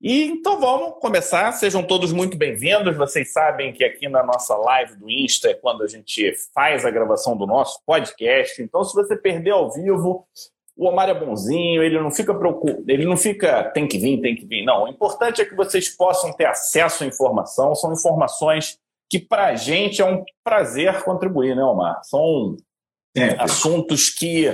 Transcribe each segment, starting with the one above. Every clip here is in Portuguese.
E então vamos começar. Sejam todos muito bem-vindos. Vocês sabem que aqui na nossa live do Insta é quando a gente faz a gravação do nosso podcast. Então, se você perder ao vivo, o Omar é bonzinho, ele não fica preocupado, ele não fica tem que vir, tem que vir. Não, o importante é que vocês possam ter acesso à informação. São informações que para a gente é um prazer contribuir, né, Omar? São é, assuntos que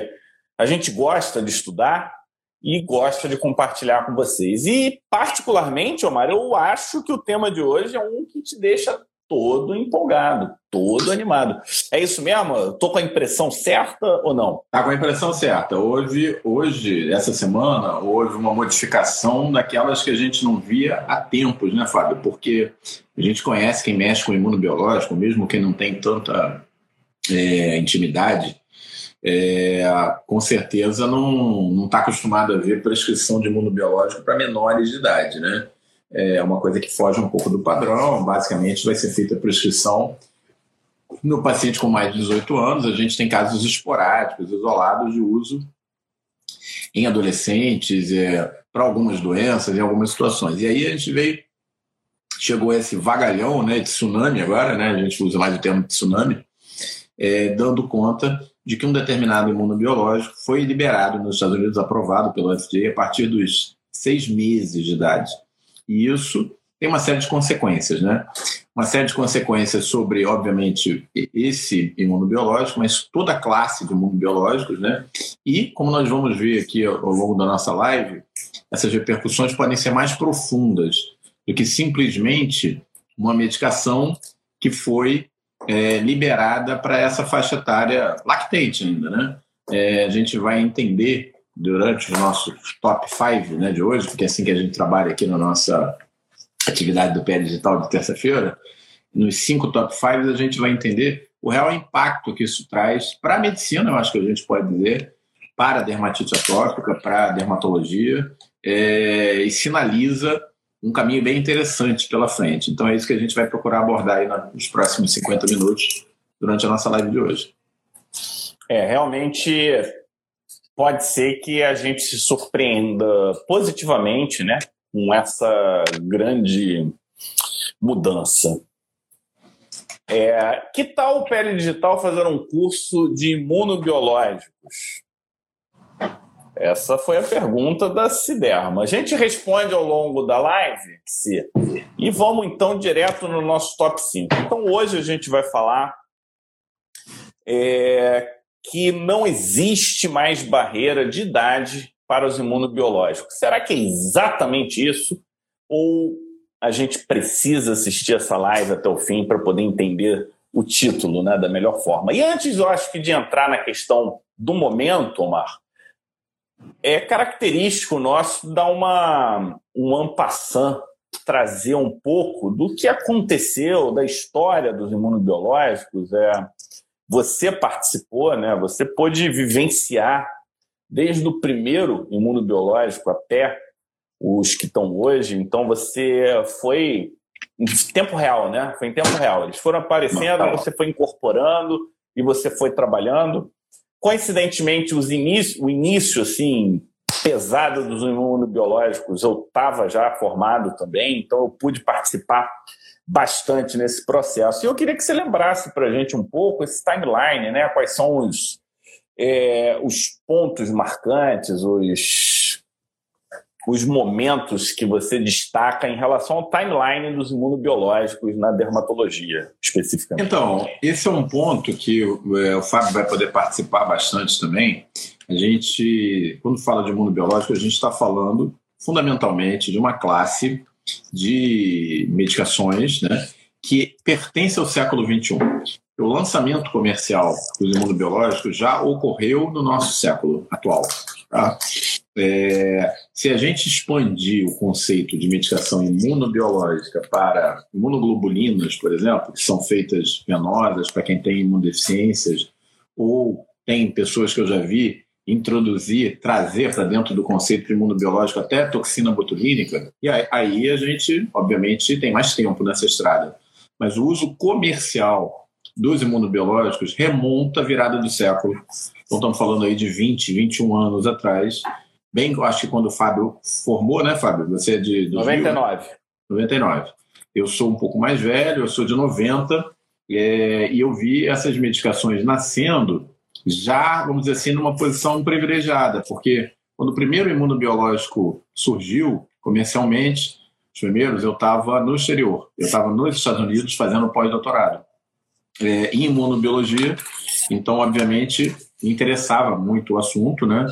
a gente gosta de estudar e gosta de compartilhar com vocês. E, particularmente, Omar, eu acho que o tema de hoje é um que te deixa todo empolgado, todo animado. É isso mesmo? Estou com a impressão certa ou não? Está com a impressão certa. Hoje, hoje, essa semana, houve uma modificação daquelas que a gente não via há tempos, né, Fábio? Porque a gente conhece quem mexe com imunobiológico, mesmo quem não tem tanta é, intimidade, é, com certeza não está acostumado a ver prescrição de imunobiológico para menores de idade, né? É uma coisa que foge um pouco do padrão, basicamente vai ser feita a prescrição no paciente com mais de 18 anos. A gente tem casos esporádicos, isolados de uso em adolescentes, é, para algumas doenças, em algumas situações. E aí a gente veio, chegou esse vagalhão né, de tsunami agora, né? A gente usa mais o termo de tsunami, é, dando conta de que um determinado imunobiológico foi liberado nos Estados Unidos, aprovado pelo FDA, a partir dos seis meses de idade. E isso tem uma série de consequências, né? Uma série de consequências sobre, obviamente, esse imunobiológico, mas toda a classe de imunobiológicos, né? E, como nós vamos ver aqui ao longo da nossa live, essas repercussões podem ser mais profundas do que simplesmente uma medicação que foi é, liberada para essa faixa etária lactente ainda, né? É, a gente vai entender durante o nosso top 5 né, de hoje, porque é assim que a gente trabalha aqui na nossa atividade do PL Digital de terça-feira, nos cinco top 5 a gente vai entender o real impacto que isso traz para a medicina, eu acho que a gente pode dizer, para a dermatite atópica, para a dermatologia, é, e sinaliza um caminho bem interessante pela frente. Então é isso que a gente vai procurar abordar aí nos próximos 50 minutos durante a nossa live de hoje. É, realmente pode ser que a gente se surpreenda positivamente, né, com essa grande mudança. É, que tal o Pele Digital fazer um curso de imunobiológicos? Essa foi a pergunta da Ciderma. A gente responde ao longo da live, se e vamos então direto no nosso top 5. Então hoje a gente vai falar é, que não existe mais barreira de idade para os imunobiológicos. Será que é exatamente isso? Ou a gente precisa assistir essa live até o fim para poder entender o título né, da melhor forma? E antes, eu acho que de entrar na questão do momento, Omar, é característico nosso dar uma um ampassant, trazer um pouco do que aconteceu, da história dos imunobiológicos. É, você participou, né? Você pôde vivenciar desde o primeiro imunobiológico até os que estão hoje. Então você foi em tempo real, né? Foi em tempo real. Eles foram aparecendo, você foi incorporando e você foi trabalhando. Coincidentemente, os o início assim pesado dos imunobiológicos, eu estava já formado também, então eu pude participar bastante nesse processo. E eu queria que você lembrasse para a gente um pouco esse timeline, né? Quais são os, é, os pontos marcantes, os os momentos que você destaca em relação ao timeline dos imunobiológicos na dermatologia, especificamente? Então, esse é um ponto que é, o Fábio vai poder participar bastante também. A gente, quando fala de imunobiológico, a gente está falando fundamentalmente de uma classe de medicações né, que pertence ao século XXI. O lançamento comercial dos imunobiológicos já ocorreu no nosso século atual. Tá? É, se a gente expandir o conceito de medicação imunobiológica para imunoglobulinas, por exemplo, que são feitas venosas para quem tem imunodeficiências, ou tem pessoas que eu já vi introduzir, trazer para dentro do conceito de imunobiológico até toxina botulínica, e aí a gente, obviamente, tem mais tempo nessa estrada. Mas o uso comercial dos imunobiológicos remonta à virada do século. Então, estamos falando aí de 20, 21 anos atrás, bem, eu acho que quando o Fábio formou, né, Fábio? Você é de 2000? 99. 99. Eu sou um pouco mais velho, eu sou de 90, é, e eu vi essas medicações nascendo já, vamos dizer assim, numa posição privilegiada, porque quando o primeiro imunobiológico surgiu comercialmente, os primeiros, eu estava no exterior. Eu estava nos Estados Unidos fazendo pós-doutorado é, em imunobiologia. Então, obviamente, me interessava muito o assunto, né?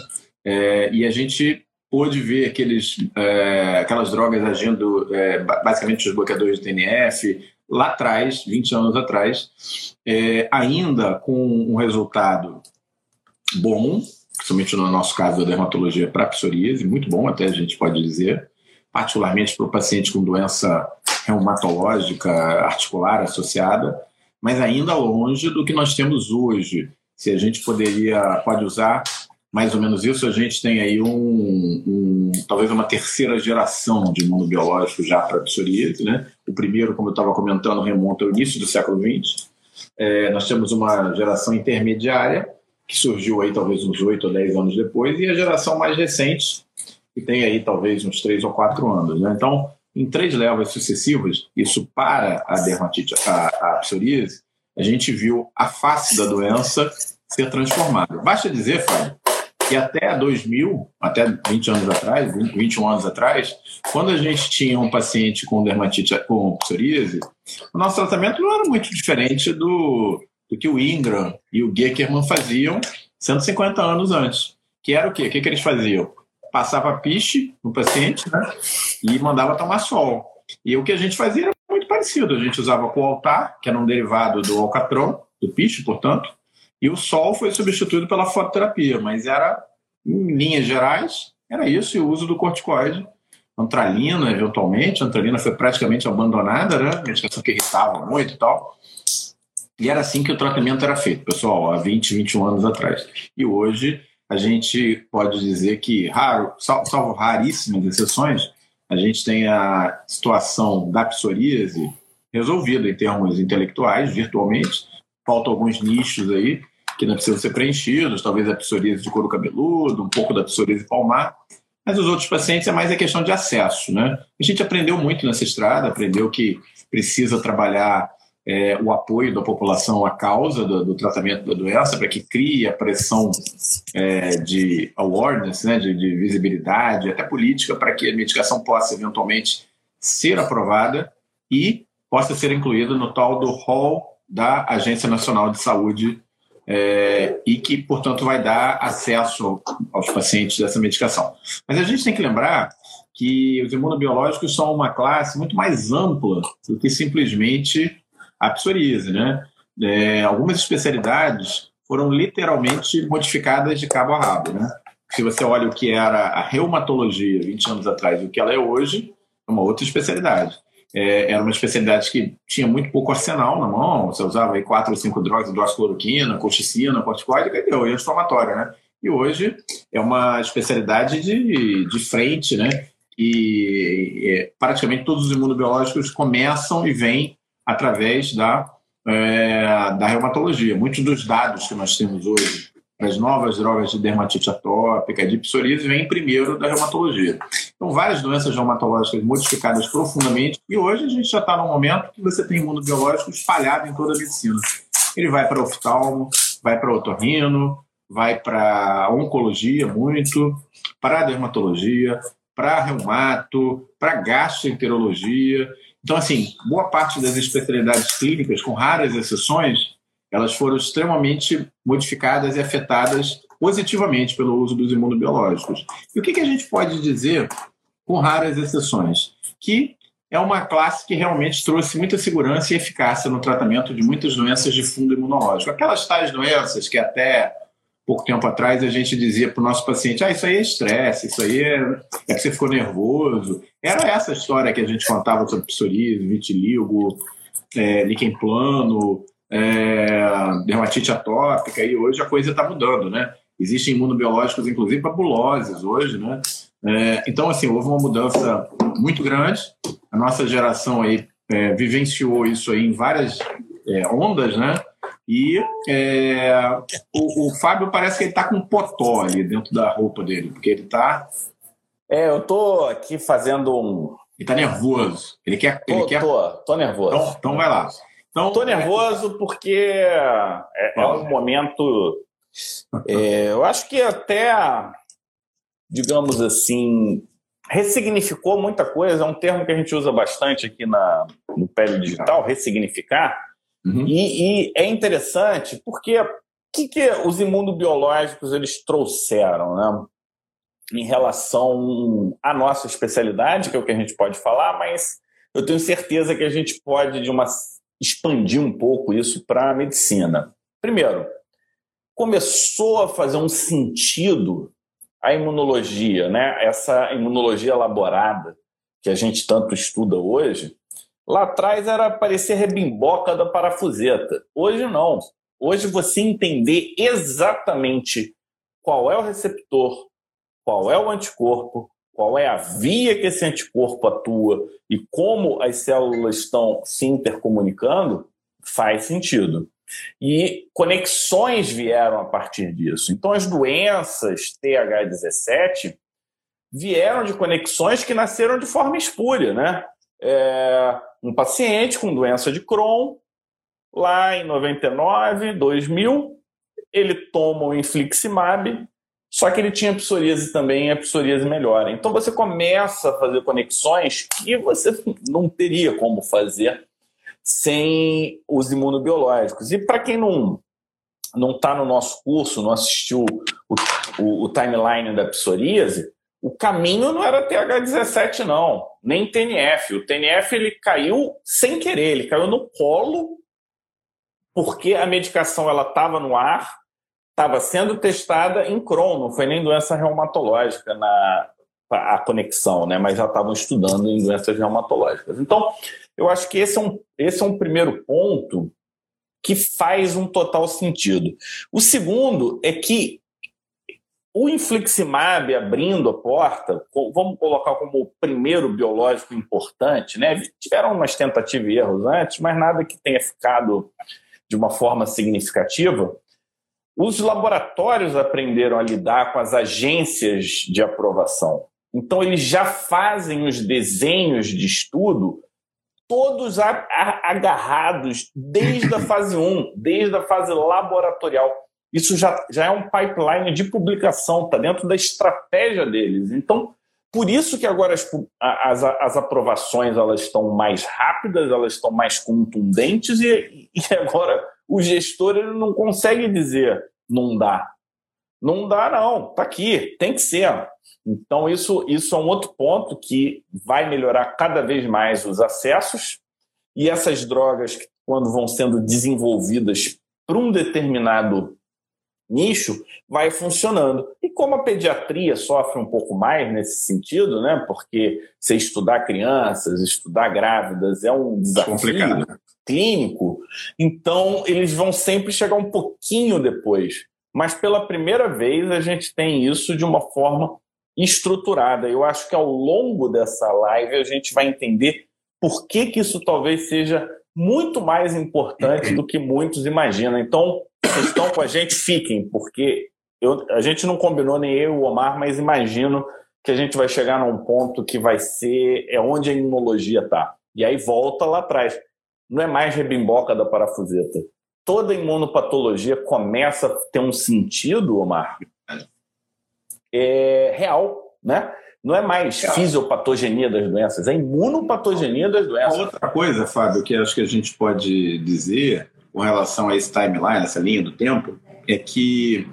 É, e a gente pôde ver aqueles, é, aquelas drogas agindo, é, basicamente os bloqueadores de TNF, lá atrás, 20 anos atrás, é, ainda com um resultado bom, principalmente no nosso caso da dermatologia para psoríase, muito bom até a gente pode dizer, particularmente para o paciente com doença reumatológica articular associada, mas ainda longe do que nós temos hoje. Se a gente poderia, pode usar mais ou menos isso, a gente tem aí um, um talvez uma terceira geração de imunobiológico já para psoríase, né? O primeiro, como eu estava comentando, remonta ao início do século XX. É, nós temos uma geração intermediária que surgiu aí talvez uns oito ou dez anos depois e a geração mais recente que tem aí talvez uns três ou quatro anos. Né? Então, em três levas sucessivas, isso para a dermatite, a, a psoríase, a gente viu a face da doença ser transformada. Basta dizer, Fábio, que até 2000, até 20 anos atrás, 20, 21 anos atrás, quando a gente tinha um paciente com dermatite, com psoríase, o nosso tratamento não era muito diferente do, do que o Ingram e o Geckerman faziam 150 anos antes. Que era o quê? O que, que eles faziam? passava piche no paciente né, e mandava tomar sol. E o que a gente fazia era muito parecido. A gente usava coaltar, que era um derivado do alcatron, do piche, portanto, e o sol foi substituído pela fototerapia, mas era, em linhas gerais, era isso, e o uso do corticoide. Antralina, eventualmente, antralina foi praticamente abandonada, né? Medicação que irritava muito e tal. E era assim que o tratamento era feito, pessoal, há 20, 21 anos atrás. E hoje a gente pode dizer que, raro, salvo raríssimas exceções, a gente tem a situação da psoríase resolvida em termos intelectuais, virtualmente. Faltam alguns nichos aí que não precisam ser preenchidos, talvez a psoríase de couro cabeludo, um pouco da psoríase palmar, mas os outros pacientes é mais a questão de acesso, né? A gente aprendeu muito nessa estrada, aprendeu que precisa trabalhar é, o apoio da população à causa do, do tratamento da doença, para que crie a pressão é, de awareness, né, de, de, visibilidade, até política, para que a medicação possa eventualmente ser aprovada e possa ser incluída no tal do hall da Agência Nacional de Saúde é, e que, portanto, vai dar acesso aos pacientes dessa medicação. Mas a gente tem que lembrar que os imunobiológicos são uma classe muito mais ampla do que simplesmente a psoríase, né? É, algumas especialidades foram literalmente modificadas de cabo a rabo, né? Se você olha o que era a reumatologia 20 anos atrás e o que ela é hoje, é uma outra especialidade. É, era uma especialidade que tinha muito pouco arsenal na mão, você usava aí quatro ou cinco drogas, hidroxicloroquina, colchicina, corticoide, e deu, e inflamatória, né? E hoje é uma especialidade de, de frente, né? E, e praticamente todos os imunobiológicos começam e vêm através da, é, da reumatologia. Muitos dos dados que nós temos hoje as novas drogas de dermatite atópica, de psoríase, vêm primeiro da reumatologia. Então, várias doenças reumatológicas modificadas profundamente, e hoje a gente já está num momento que você tem imunobiológico espalhado em toda a medicina. Ele vai para oftalmo, vai para otorrino, vai para oncologia muito, para dermatologia, para reumato, para gastroenterologia. Então, assim, boa parte das especialidades clínicas, com raras exceções, elas foram extremamente modificadas e afetadas positivamente pelo uso dos imunobiológicos. E o que, que a gente pode dizer, com raras exceções? Que é uma classe que realmente trouxe muita segurança e eficácia no tratamento de muitas doenças de fundo imunológico. Aquelas tais doenças que até pouco tempo atrás a gente dizia para o nosso paciente: ah, isso aí é estresse, isso aí é, é que você ficou nervoso. Era essa história que a gente contava sobre psoríase, vitiligo, é, líquen plano, é, dermatite atópica, e hoje a coisa está mudando, né? Existem imunobiológicos, inclusive, para buloses hoje, né? É, então, assim, houve uma mudança muito grande. A nossa geração aí é, vivenciou isso aí em várias é, ondas, né? E é, o, o, Fábio parece que ele está com um potó ali dentro da roupa dele, porque ele está. É, eu tô aqui fazendo um. Ele está nervoso. Ele quer. Tô, ele quer... tô, tô nervoso. Então, então vai lá. Então, tô nervoso porque é, é um momento. É, eu acho que até, digamos assim, ressignificou muita coisa. É um termo que a gente usa bastante aqui na, no Pele Digital, ressignificar. Uhum. E, e, é interessante porque o que, que os imunobiológicos eles trouxeram, né? Em relação à nossa especialidade, que é o que a gente pode falar, mas eu tenho certeza que a gente pode de uma expandir um pouco isso para a medicina. Primeiro, começou a fazer um sentido a imunologia, né? Essa imunologia elaborada que a gente tanto estuda hoje, Lá atrás era parecer rebimboca da parafuseta. Hoje não. Hoje você entender exatamente qual é o receptor, qual é o anticorpo, qual é a via que esse anticorpo atua e como as células estão se intercomunicando, faz sentido. E conexões vieram a partir disso. Então, as doenças TH17 vieram de conexões que nasceram de forma espúria, né? É, um paciente com doença de Crohn, lá em 99, 2000, ele toma o infliximab, só que ele tinha psoríase também e a psoríase melhora. Então você começa a fazer conexões que você não teria como fazer sem os imunobiológicos. E para quem não não está no nosso curso, não assistiu o, o, o timeline da psoríase, o caminho não era TH17, não, nem TNF. O TNF ele caiu sem querer, ele caiu no colo, porque a medicação ela estava no ar, estava sendo testada em Crohn, não foi nem doença reumatológica na a conexão, né? mas já estavam estudando em doenças reumatológicas. Então, eu acho que esse é um, esse é um primeiro ponto que faz um total sentido. O segundo é que o infliximab abrindo a porta, vamos colocar como o primeiro biológico importante, né? Tiveram umas tentativas e erros antes, mas nada que tenha ficado de uma forma significativa. Os laboratórios aprenderam a lidar com as agências de aprovação. Então, eles já fazem os desenhos de estudo todos agarrados desde a fase 1, desde a fase laboratorial. Isso já, já é um pipeline de publicação, está dentro da estratégia deles. Então, por isso que agora as, as, as aprovações elas estão mais rápidas, elas estão mais contundentes e, e agora o gestor ele não consegue dizer não dá. Não dá, não. Está aqui, tem que ser. Então, isso, isso é um outro ponto que vai melhorar cada vez mais os acessos e essas drogas, quando vão sendo desenvolvidas para um determinado nicho vai funcionando. E como a pediatria sofre um pouco mais nesse sentido, né? Porque você estudar crianças, estudar grávidas é um desafio Complicado. clínico, então eles vão sempre chegar um pouquinho depois. Mas pela primeira vez a gente tem isso de uma forma estruturada. Eu acho que ao longo dessa live a gente vai entender por que, que isso talvez seja muito mais importante do que muitos imaginam. Então, vocês estão com a gente, fiquem, porque eu, a gente não combinou nem eu e o Omar, mas imagino que a gente vai chegar num ponto que vai ser é onde a imunologia está. E aí volta lá atrás. Não é mais rebimboca da parafuseta. Toda imunopatologia começa a ter um sentido, Omar, é real, né? Não é mais é. fisiopatogenia das doenças, é imunopatogenia das doenças. Outra coisa, Fábio, que acho que a gente pode dizer com relação a esse timeline, essa linha do tempo, é que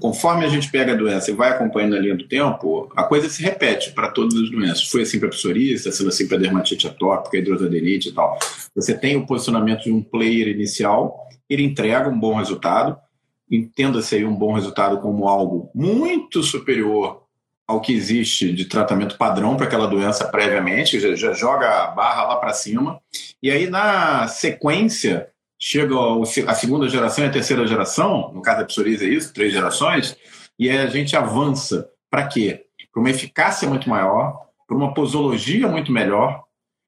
conforme a gente pega a doença e vai acompanhando a linha do tempo, a coisa se repete para todas as doenças. Foi assim para a psoríase, está sendo assim para a dermatite atópica, a hidrosadenite e tal. Você tem o posicionamento de um player inicial, ele entrega um bom resultado, entenda-se aí um bom resultado como algo muito superior ao que existe de tratamento padrão para aquela doença previamente, já, já joga a barra lá para cima, e aí na sequência chega a segunda geração e a terceira geração, no caso da psoríase é isso, três gerações, e a gente avança para quê? Para uma eficácia muito maior, para uma posologia muito melhor.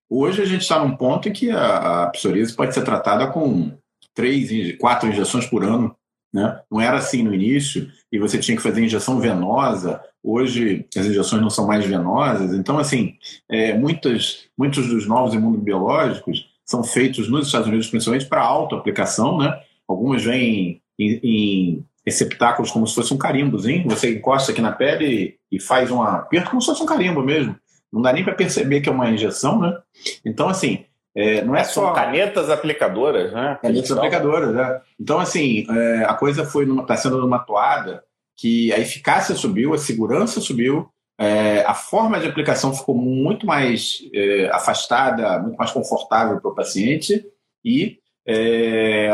Hoje a gente está num ponto em que a, a psoríase pode ser tratada com três, quatro injeções por ano. Né? Não era assim no início, e você tinha que fazer injeção venosa. Hoje as injeções não são mais venosas. Então, assim, é, muitas, muitos dos novos imunobiológicos são feitos nos Estados Unidos, principalmente para autoaplicação. Né? Algumas vêm em, em receptáculos como se fosse um carimbozinho. Você encosta aqui na pele e, e faz um aperto como se fosse um carimbo mesmo. Não dá nem para perceber que é uma injeção, né? Então, assim, é, não é só. São canetas aplicadoras, né? Canetas aplicadoras, né? Então, assim, é, a coisa foi está sendo numa toada que a eficácia subiu, a segurança subiu, é, a forma de aplicação ficou muito mais é, afastada, muito mais confortável para o paciente e é,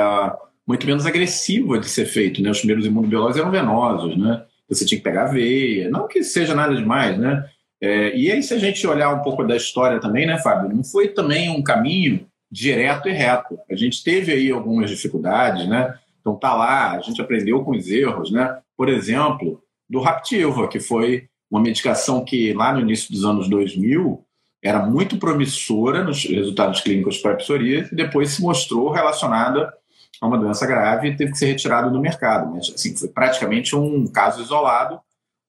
muito menos agressiva de ser feito. Né? Os primeiros imunobiológicos eram venosos, né? Você tinha que pegar a veia, não que seja nada demais, né? É, e aí, se a gente olhar um pouco da história também, né, Fábio, não foi também um caminho direto e reto. A gente teve aí algumas dificuldades, né? Então tá lá, a gente aprendeu com os erros, né? Por exemplo, do Raptiva, que foi uma medicação que lá no início dos anos 2000 era muito promissora nos resultados clínicos para psoríase e depois se mostrou relacionada a uma doença grave e teve que ser retirada do mercado. Mas assim, foi praticamente um caso isolado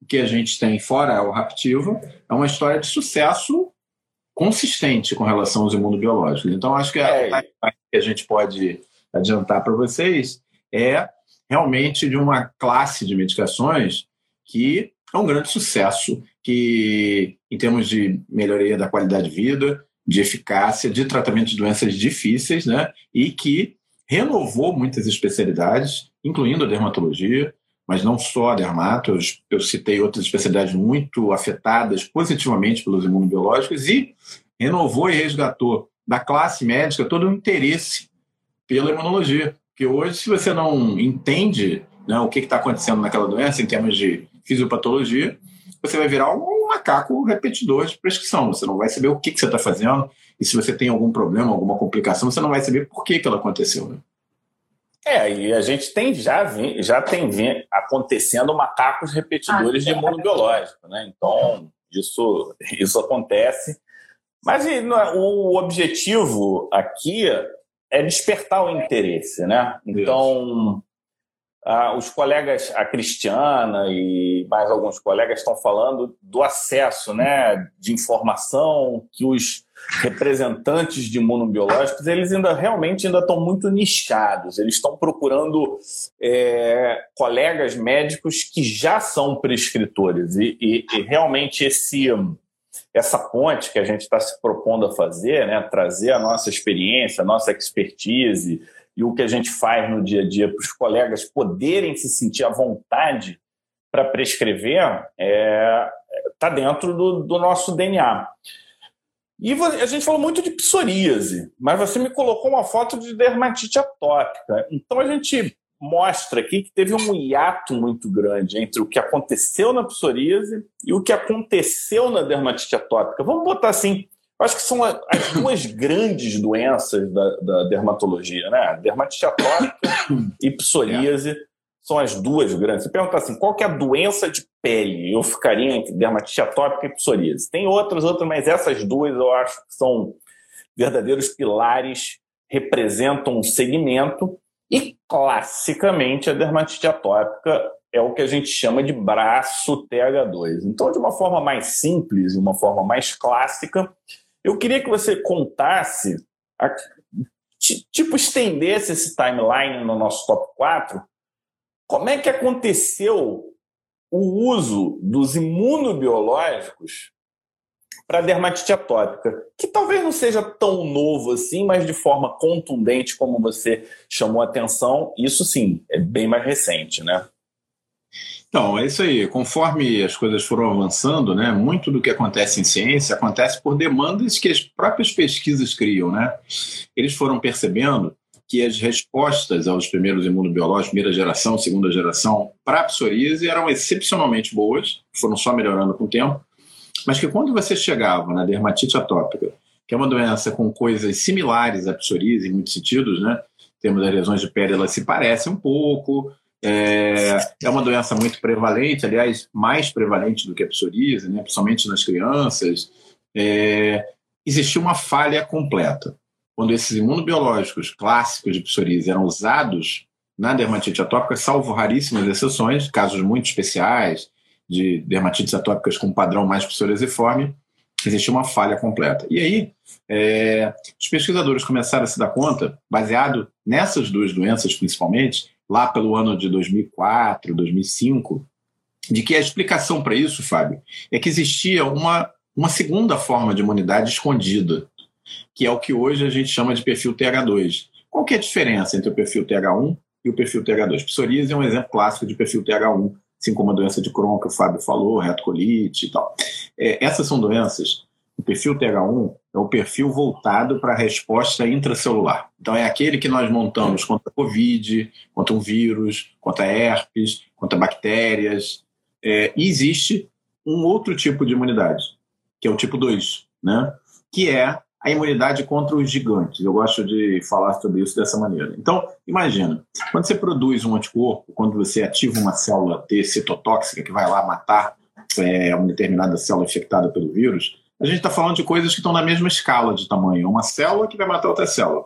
o que a gente tem fora o Raptiva é uma história de sucesso consistente com relação aos imunobiológicos. Então, acho que a é. que a gente pode adiantar para vocês é realmente de uma classe de medicações que é um grande sucesso, que em termos de melhoria da qualidade de vida, de eficácia, de tratamento de doenças difíceis, né? E que renovou muitas especialidades, incluindo a dermatologia, mas não só a dermato, eu, citei outras especialidades muito afetadas positivamente pelos imunobiológicos e renovou e resgatou da classe médica todo o interesse pela imunologia. Porque hoje, se você não entende né, o que está acontecendo naquela doença em termos de fisiopatologia, você vai virar um macaco repetidor de prescrição. Você não vai saber o que, que você está fazendo e se você tem algum problema, alguma complicação, você não vai saber por que, que ela aconteceu. Né? É, e a gente tem já, já tem acontecendo macacos repetidores ah, de imunobiológico, né? Então, isso, isso acontece. Mas o objetivo aqui é despertar o interesse, né? Então, os colegas, a Cristiana e mais alguns colegas estão falando do acesso né, de informação que os representantes de imunobiológicos, eles ainda realmente ainda estão muito nichados. Eles estão procurando é, colegas médicos que já são prescritores e, e, e realmente esse essa ponte que a gente está se propondo a fazer, né, trazer a nossa experiência, a nossa expertise e o que a gente faz no dia a dia para os colegas poderem se sentir à vontade para prescrever, está é, tá dentro do, do nosso DNA. E a gente falou muito de psoríase, mas você me colocou uma foto de dermatite atópica. Então a gente mostra aqui que teve um hiato muito grande entre o que aconteceu na psoríase e o que aconteceu na dermatite atópica. Vamos botar assim, acho que são as duas grandes doenças da, da dermatologia, né? Dermatite atópica e psoríase são as duas grandes. Se perguntar assim, qual que é a doença de pele? Eu ficaria entre dermatite atópica e psoríase. Tem outras, outras, mas essas duas eu acho que são verdadeiros pilares, representam um segmento e classicamente a dermatite atópica é o que a gente chama de braço TH2. Então, de uma forma mais simples, de uma forma mais clássica, eu queria que você contasse, tipo, estendesse esse timeline no nosso top 4 como é que aconteceu o uso dos imunobiológicos para dermatite atópica, que talvez não seja tão novo assim, mas de forma contundente como você chamou a atenção, isso sim, é bem mais recente, né? Então, é isso aí. Conforme as coisas foram avançando, né, muito do que acontece em ciência acontece por demandas que as próprias pesquisas criam. Né? Eles foram percebendo que as respostas aos primeiros imunobiológicos, primeira geração, segunda geração, para psoríase eram excepcionalmente boas, foram só melhorando com o tempo, mas que quando você chegava na dermatite atópica, que é uma doença com coisas similares à psoríase em muitos sentidos, né? Temos lesões de pele, elas se parecem um pouco, é, é uma doença muito prevalente, aliás, mais prevalente do que a psoríase, né? principalmente nas crianças. É, uma falha completa. quando esses imunobiológicos clássicos de psoríase eram usados na dermatite atópica, salvo raríssimas exceções, casos muito especiais de dermatites atópicas com padrão mais psoriasiforme, existia uma falha completa. E aí, é, os pesquisadores começaram a se dar conta, baseado nessas duas doenças principalmente, lá pelo ano de 2004, 2005, de que a explicação para isso, Fábio, é que existia uma, uma segunda forma de imunidade escondida, que é o que hoje a gente chama de perfil TH2. Qual que é a diferença entre o perfil TH1 e o perfil TH2? Psoríase é um exemplo clássico de perfil TH1, assim como a doença de Crohn que o Fábio falou, retocolite e tal. É, essas são doenças, o perfil TH1 é o perfil voltado para a resposta intracelular. Então é aquele que nós montamos contra a Covid, contra um vírus, contra herpes, contra bactérias. É, e existe um outro tipo de imunidade, que é o tipo 2, né? que é a imunidade contra os gigantes. Eu gosto de falar sobre isso dessa maneira. Então, imagina, quando você produz um anticorpo, quando você ativa uma célula T citotóxica que vai lá matar é, uma determinada célula infectada pelo vírus, a gente está falando de coisas que estão na mesma escala de tamanho. Uma célula que vai matar outra célula.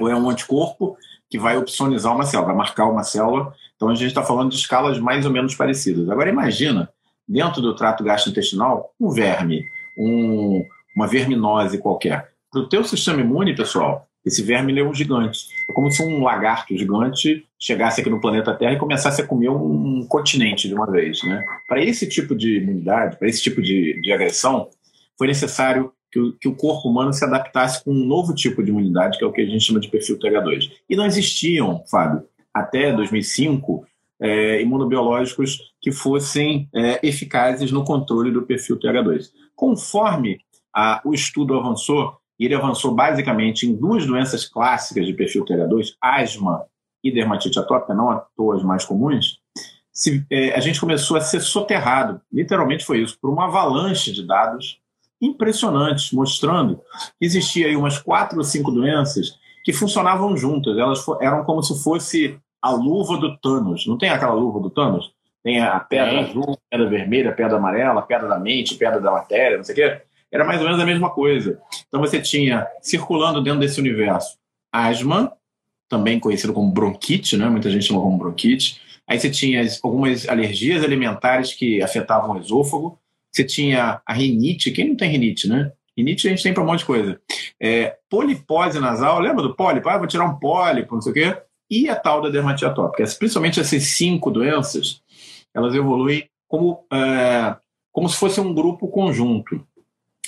Ou é um anticorpo que vai opsonizar uma célula, vai marcar uma célula. Então a gente está falando de escalas mais ou menos parecidas. Agora imagina, dentro do trato gastrointestinal, um verme, um, uma verminose qualquer. Para o teu sistema imune, pessoal, esse verme é um gigante. É como se um lagarto gigante chegasse aqui no planeta Terra e começasse a comer um continente de uma vez. Né? Para esse tipo de imunidade, para esse tipo de, de agressão, foi necessário que o, que o, corpo humano se adaptasse com um novo tipo de imunidade, que é o que a gente chama de perfil TH2. E não existiam, Fábio, até 2005, é, imunobiológicos que fossem é, eficazes no controle do perfil TH2. Conforme a, o estudo avançou, ele avançou basicamente em duas doenças clássicas de perfil TH2, asma e dermatite atópica, não à toa as mais comuns, se, é, a gente começou a ser soterrado, literalmente foi isso, por uma avalanche de dados impressionantes, mostrando que existia aí umas quatro ou cinco doenças que funcionavam juntas, elas eram como se fosse a luva do Thanos. Não tem aquela luva do Thanos? Tem a pedra é. azul, a pedra vermelha, a pedra amarela, a pedra da mente, a pedra da matéria, não sei o quê era mais ou menos a mesma coisa. Então você tinha circulando dentro desse universo asma, também conhecido como bronquite, né? muita gente chama como bronquite. Aí você tinha algumas alergias alimentares que afetavam o esôfago. Você tinha a rinite. Quem não tem rinite, né? Rinite a gente tem para um monte de coisa. É, polipose nasal, lembra do pólipo? Ah, vou tirar um pólipo, não sei o quê. E a tal da dermatite atópica. Principalmente essas cinco doenças, elas evoluem como, é, como se fosse um grupo conjunto.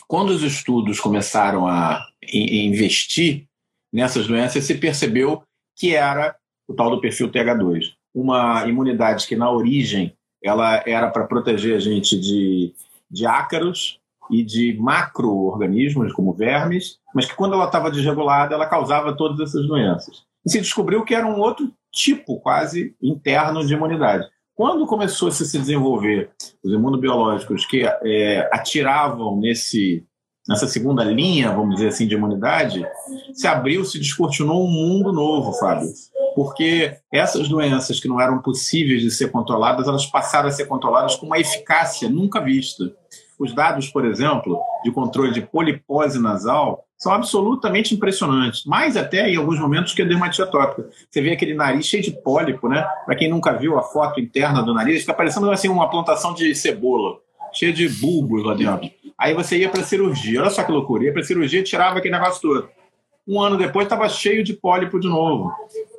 Quando os estudos começaram a investir nessas doenças, se percebeu que era o tal do perfil TH2, uma imunidade que na origem ela era para proteger a gente de, de ácaros e de macro-organismos como vermes, mas que quando ela estava desregulada ela causava todas essas doenças. E se descobriu que era um outro tipo quase interno de imunidade. Quando começou a se desenvolver os imunobiológicos que é, atiravam nesse, nessa segunda linha, vamos dizer assim, de imunidade, se abriu, se descortinou um mundo novo, Fábio. Porque essas doenças que não eram possíveis de ser controladas, elas passaram a ser controladas com uma eficácia nunca vista. Os dados, por exemplo, de controle de polipose nasal são absolutamente impressionantes, mais até em alguns momentos que a dermatite atópica. Você vê aquele nariz cheio de pólipo, né? Para quem nunca viu a foto interna do nariz, fica parecendo assim uma plantação de cebola, cheia de bulbos lá dentro. Aí você ia para cirurgia, olha só que loucura, ia para cirurgia e tirava aquele negócio todo. Um ano depois estava cheio de pólipo de novo.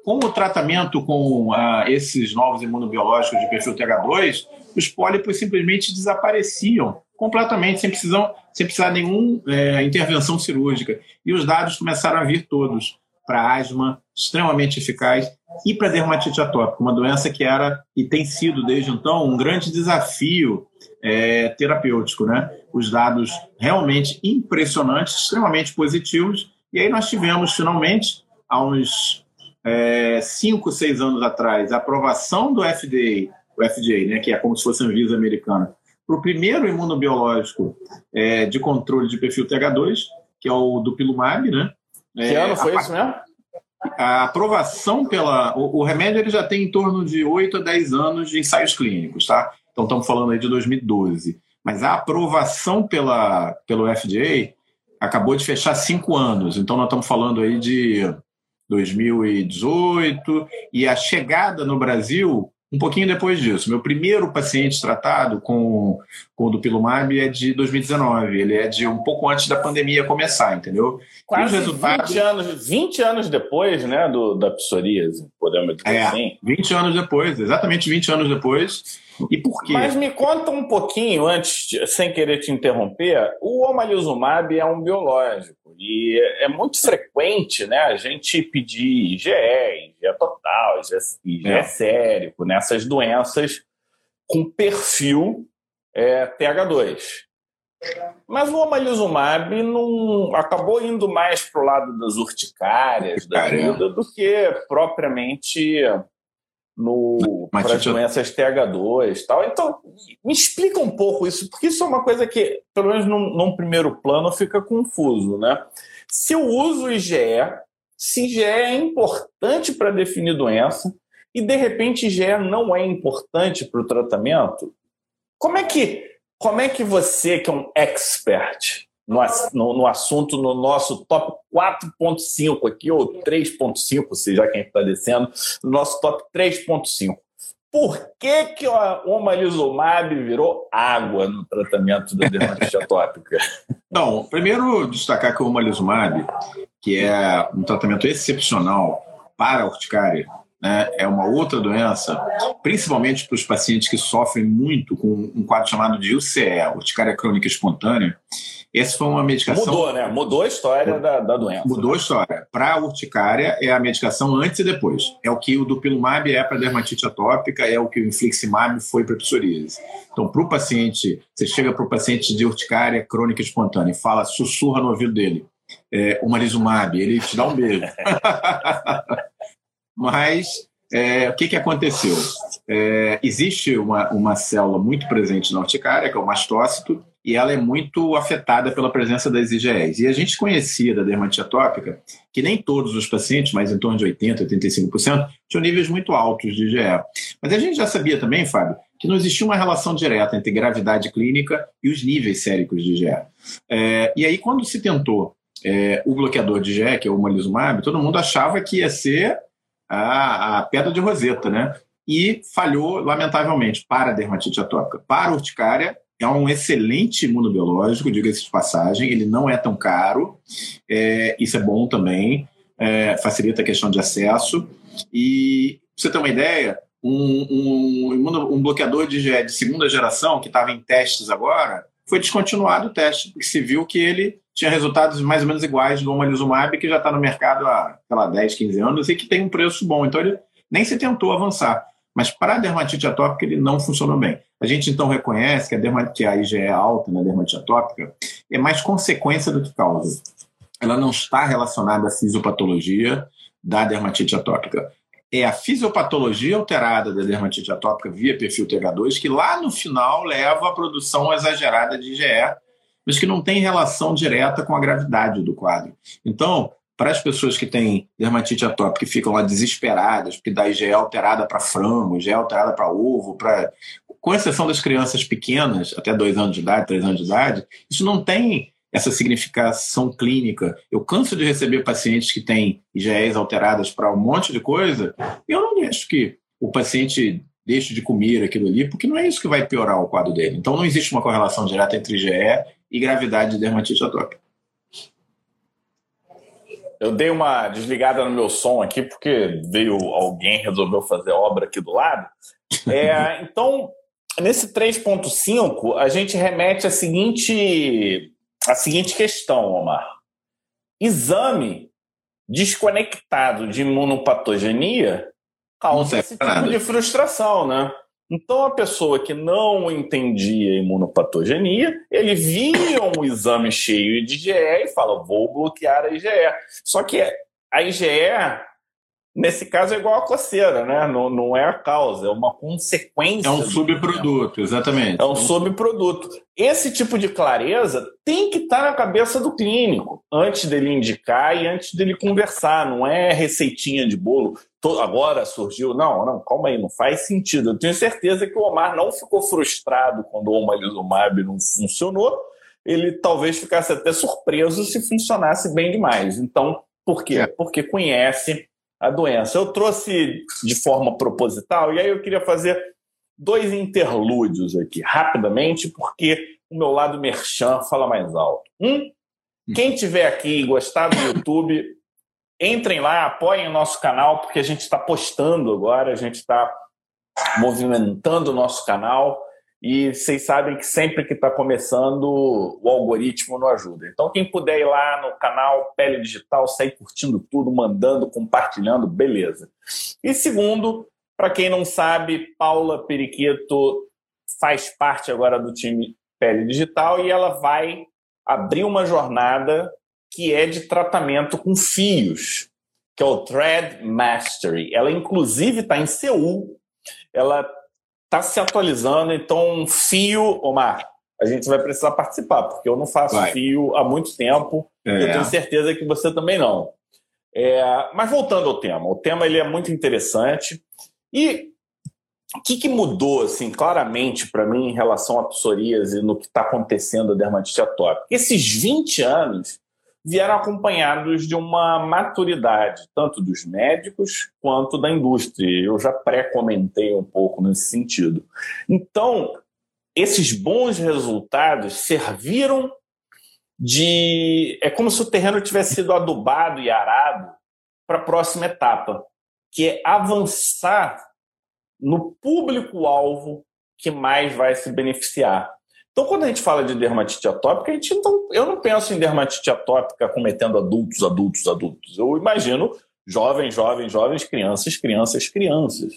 Com o tratamento com ah, esses novos imunobiológicos de perfil TH2, os pólipos simplesmente desapareciam completamente, sem, precisão, sem precisar de nenhuma é, intervenção cirúrgica. E os dados começaram a vir todos para asma, extremamente eficaz, e para dermatite atópica, uma doença que era e tem sido desde então um grande desafio é, terapêutico. Né? Os dados realmente impressionantes, extremamente positivos, e aí nós tivemos finalmente, há uns é, cinco, seis anos atrás, a aprovação do FDA, o FDA, né, que é como se fosse a Anvisa americana, para o primeiro imunobiológico é, de controle de perfil TH2, que é o do Pilumab, né? É, que ano foi a, isso mesmo? A aprovação pela... O, o, remédio ele já tem em torno de 8 a 10 anos de ensaios clínicos, tá? Então estamos falando aí de 2012. Mas a aprovação pela, pelo FDA acabou de fechar cinco anos, então nós estamos falando aí de 2018 e a chegada no Brasil um pouquinho depois disso. Meu primeiro paciente tratado com, com o Dupilumab é de 2019. Ele é de um pouco antes da pandemia começar, entendeu? Quase resultados... 20, anos, 20 anos depois né, do, da psoríase, podemos dizer é, assim. 20 anos depois, exatamente 20 anos depois. E por quê? Mas me conta um pouquinho, antes, sem querer te interromper, o omalizumab é um biológico e é muito frequente né, a gente pedir IgE, IgE total, IgE, IgE é. sérico, nessas doenças com perfil é, TH2. Mas o omalizumab não acabou indo mais para o lado das urticárias da vida do que propriamente no para as doenças TH2 tal. Então, me explica um pouco isso, porque isso é uma coisa que, pelo menos num, num primeiro plano, fica confuso, né? Se eu uso IgE, se IgE é importante para definir doença, e de repente IgE não é importante para o tratamento, como é que como é que você, que é um expert no, no, no assunto, no nosso top 4.5 aqui, ou 3.5, se já quem está descendo, no nosso top 3.5, por que, que o omalizumab virou água no tratamento da dermatite atópica? Não, primeiro destacar que o omalizumab, que é um tratamento excepcional para a urticária, né, é uma outra doença, principalmente para os pacientes que sofrem muito com um quadro chamado de UCE, urticária crônica espontânea. Essa foi uma medicação. Mudou, né? Mudou a história da, da doença. Mudou a história. Para a urticária, é a medicação antes e depois. É o que o dupilumab é para dermatite atópica, é o que o infliximab foi para psoríase. Então, para o paciente, você chega para o paciente de urticária crônica espontânea e fala, sussurra no ouvido dele, é, o marizumab, ele te dá um beijo. Mas é, o que, que aconteceu? É, existe uma, uma célula muito presente na urticária, que é o mastócito, e ela é muito afetada pela presença das IgEs. E a gente conhecia da dermatite atópica que nem todos os pacientes, mas em torno de 80%, 85%, tinham níveis muito altos de IgE. Mas a gente já sabia também, Fábio, que não existia uma relação direta entre gravidade clínica e os níveis séricos de IgE. É, e aí, quando se tentou é, o bloqueador de IgE, que é o molizumab, todo mundo achava que ia ser a, a pedra de roseta, né? E falhou, lamentavelmente, para a dermatite atópica. Para a urticária, é um excelente imunobiológico, diga-se de passagem, ele não é tão caro, é, isso é bom também, é, facilita a questão de acesso. E, pra você ter uma ideia, um, um, um bloqueador de, de segunda geração, que estava em testes agora, foi descontinuado o teste, porque se viu que ele tinha resultados mais ou menos iguais do omalizumab, que já está no mercado há, sei lá, 10, 15 anos e que tem um preço bom. Então ele nem se tentou avançar. Mas para a dermatite atópica ele não funcionou bem. A gente então reconhece que a, dermatite, a IgE é alta na dermatite atópica é mais consequência do que causa. Ela não está relacionada à fisiopatologia da dermatite atópica. É a fisiopatologia alterada da dermatite atópica via perfil TH2 que lá no final leva à produção exagerada de IgE mas que não tem relação direta com a gravidade do quadro. Então, para as pessoas que têm dermatite atópica e ficam lá desesperadas, porque dá IgE alterada para frango, IgE alterada para ovo, para com exceção das crianças pequenas, até dois anos de idade, três anos de idade, isso não tem essa significação clínica. Eu canso de receber pacientes que têm IgEs alteradas para um monte de coisa, e eu não deixo que o paciente deixe de comer aquilo ali, porque não é isso que vai piorar o quadro dele. Então não existe uma correlação direta entre IgE e gravidade de dermatite atópica. Eu dei uma desligada no meu som aqui porque veio alguém resolveu fazer obra aqui do lado. É, então, nesse 3.5, a gente remete à seguinte, a seguinte questão, Omar. Exame desconectado de imunopatogenia causa esse tipo nada. de frustração, né? Então, a pessoa que não entendia imunopatogenia, ele via um exame cheio de IgE e fala, vou bloquear a IgE. Só que a IgE Nesse caso é igual a coceira, né? Não, não é a causa, é uma consequência. É um subproduto, exatamente. É um subproduto. Esse tipo de clareza tem que estar na cabeça do clínico antes dele indicar e antes dele conversar. Não é receitinha de bolo. Agora surgiu. Não, não, calma aí, não faz sentido. Eu tenho certeza que o Omar não ficou frustrado quando o omalizumab não funcionou ele talvez ficasse até surpreso se funcionasse bem demais. Então, por quê? É. Porque conhece a doença. Eu trouxe de forma proposital, e aí eu queria fazer dois interlúdios aqui, rapidamente, porque o meu lado merchan fala mais alto. Um, quem tiver aqui e gostar do YouTube, entrem lá, apoiem o nosso canal, porque a gente está postando agora, a gente está movimentando o nosso canal. E vocês sabem que sempre que está começando, o algoritmo não ajuda. Então, quem puder ir lá no canal Pele Digital, sair curtindo tudo, mandando, compartilhando, beleza. E segundo, para quem não sabe, Paula Periquito faz parte agora do time Pele Digital e ela vai abrir uma jornada que é de tratamento com fios, que é o Thread Mastery. Ela, inclusive, está em Seul. Ela está se atualizando, então, fio, Omar, a gente vai precisar participar, porque eu não faço vai. fio há muito tempo é. e eu tenho certeza que você também não. É, mas voltando ao tema, o tema ele é muito interessante e o que, que, mudou, assim, claramente para mim em relação à psoríase no que está acontecendo a dermatite atópica? Esses 20 anos vieram acompanhados de uma maturidade, tanto dos médicos quanto da indústria. Eu já pré-comentei um pouco nesse sentido. Então, esses bons resultados serviram de. É como se o terreno tivesse sido adubado e arado para a próxima etapa, que é avançar no público-alvo que mais vai se beneficiar. Então, quando a gente fala de dermatite atópica, a gente não, eu não penso em dermatite atópica cometendo adultos, adultos, adultos. Eu imagino jovens, jovens, jovens, crianças, crianças, crianças.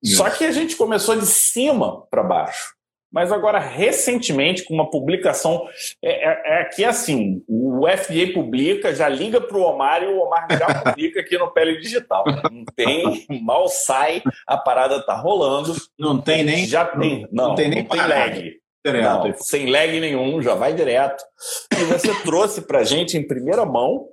Isso. Só que a gente começou de cima para baixo. Mas agora, recentemente, com uma publicação. É, é, é que assim: o FDA publica, já liga para o Omar e o Omar já publica aqui no Pele Digital. Não tem, mal sai, a parada tá rolando. Não tem nem. Já tem. Não, não tem nem não tem lag. Direto. Não, sem lag nenhum, já vai direto. E você trouxe para gente em primeira mão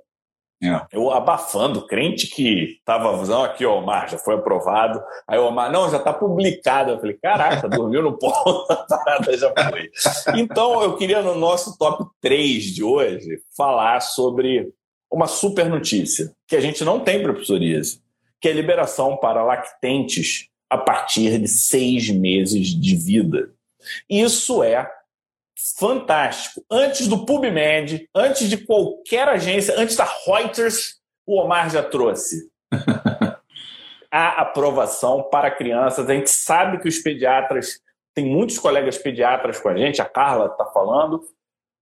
é. Eu abafando, crente que estava, não, aqui, ó, Omar, já foi aprovado. Aí o Omar, não, já está publicado. Eu falei, caraca, dormiu no ponto, parada já foi. Então, eu queria, no nosso top 3 de hoje, falar sobre uma super notícia que a gente não tem para psoríase, que é a liberação para lactentes a partir de seis meses de vida. Isso é fantástico. Antes do PubMed, antes de qualquer agência, antes da Reuters, o Omar já trouxe a aprovação para crianças. A gente sabe que os pediatras, tem muitos colegas pediatras com a gente, a Carla está falando.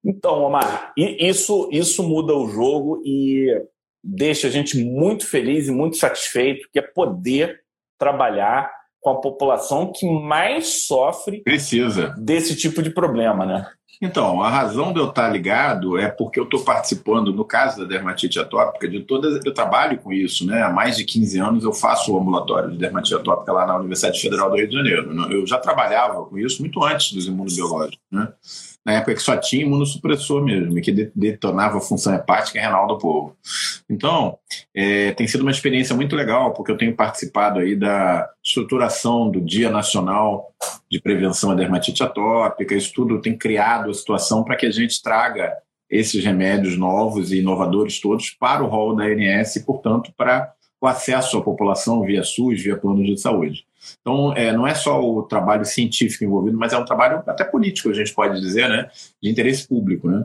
Então, Omar, isso, isso muda o jogo e deixa a gente muito feliz e muito satisfeito, que é poder trabalhar com a população que mais sofre precisa desse tipo de problema, né? Então, a razão de eu estar ligado é porque eu estou participando, no caso da dermatite atópica, de todas. Eu trabalho com isso, né? Há mais de 15 anos eu faço o ambulatório de dermatite atópica lá na Universidade Federal do Rio de Janeiro. Eu já trabalhava com isso muito antes dos imunobiológicos, né? Na época que só tinha imunossupressor mesmo, que detonava a função hepática renal do povo. Então, é, tem sido uma experiência muito legal, porque eu tenho participado aí da estruturação do Dia Nacional de Prevenção à Dermatite Atópica, isso tudo tem criado a situação para que a gente traga esses remédios novos e inovadores todos para o rol da ANS e, portanto, para o acesso à população via SUS, via plano de saúde. Então, é, não é só o trabalho científico envolvido, mas é um trabalho até político, a gente pode dizer, né? de interesse público. Né?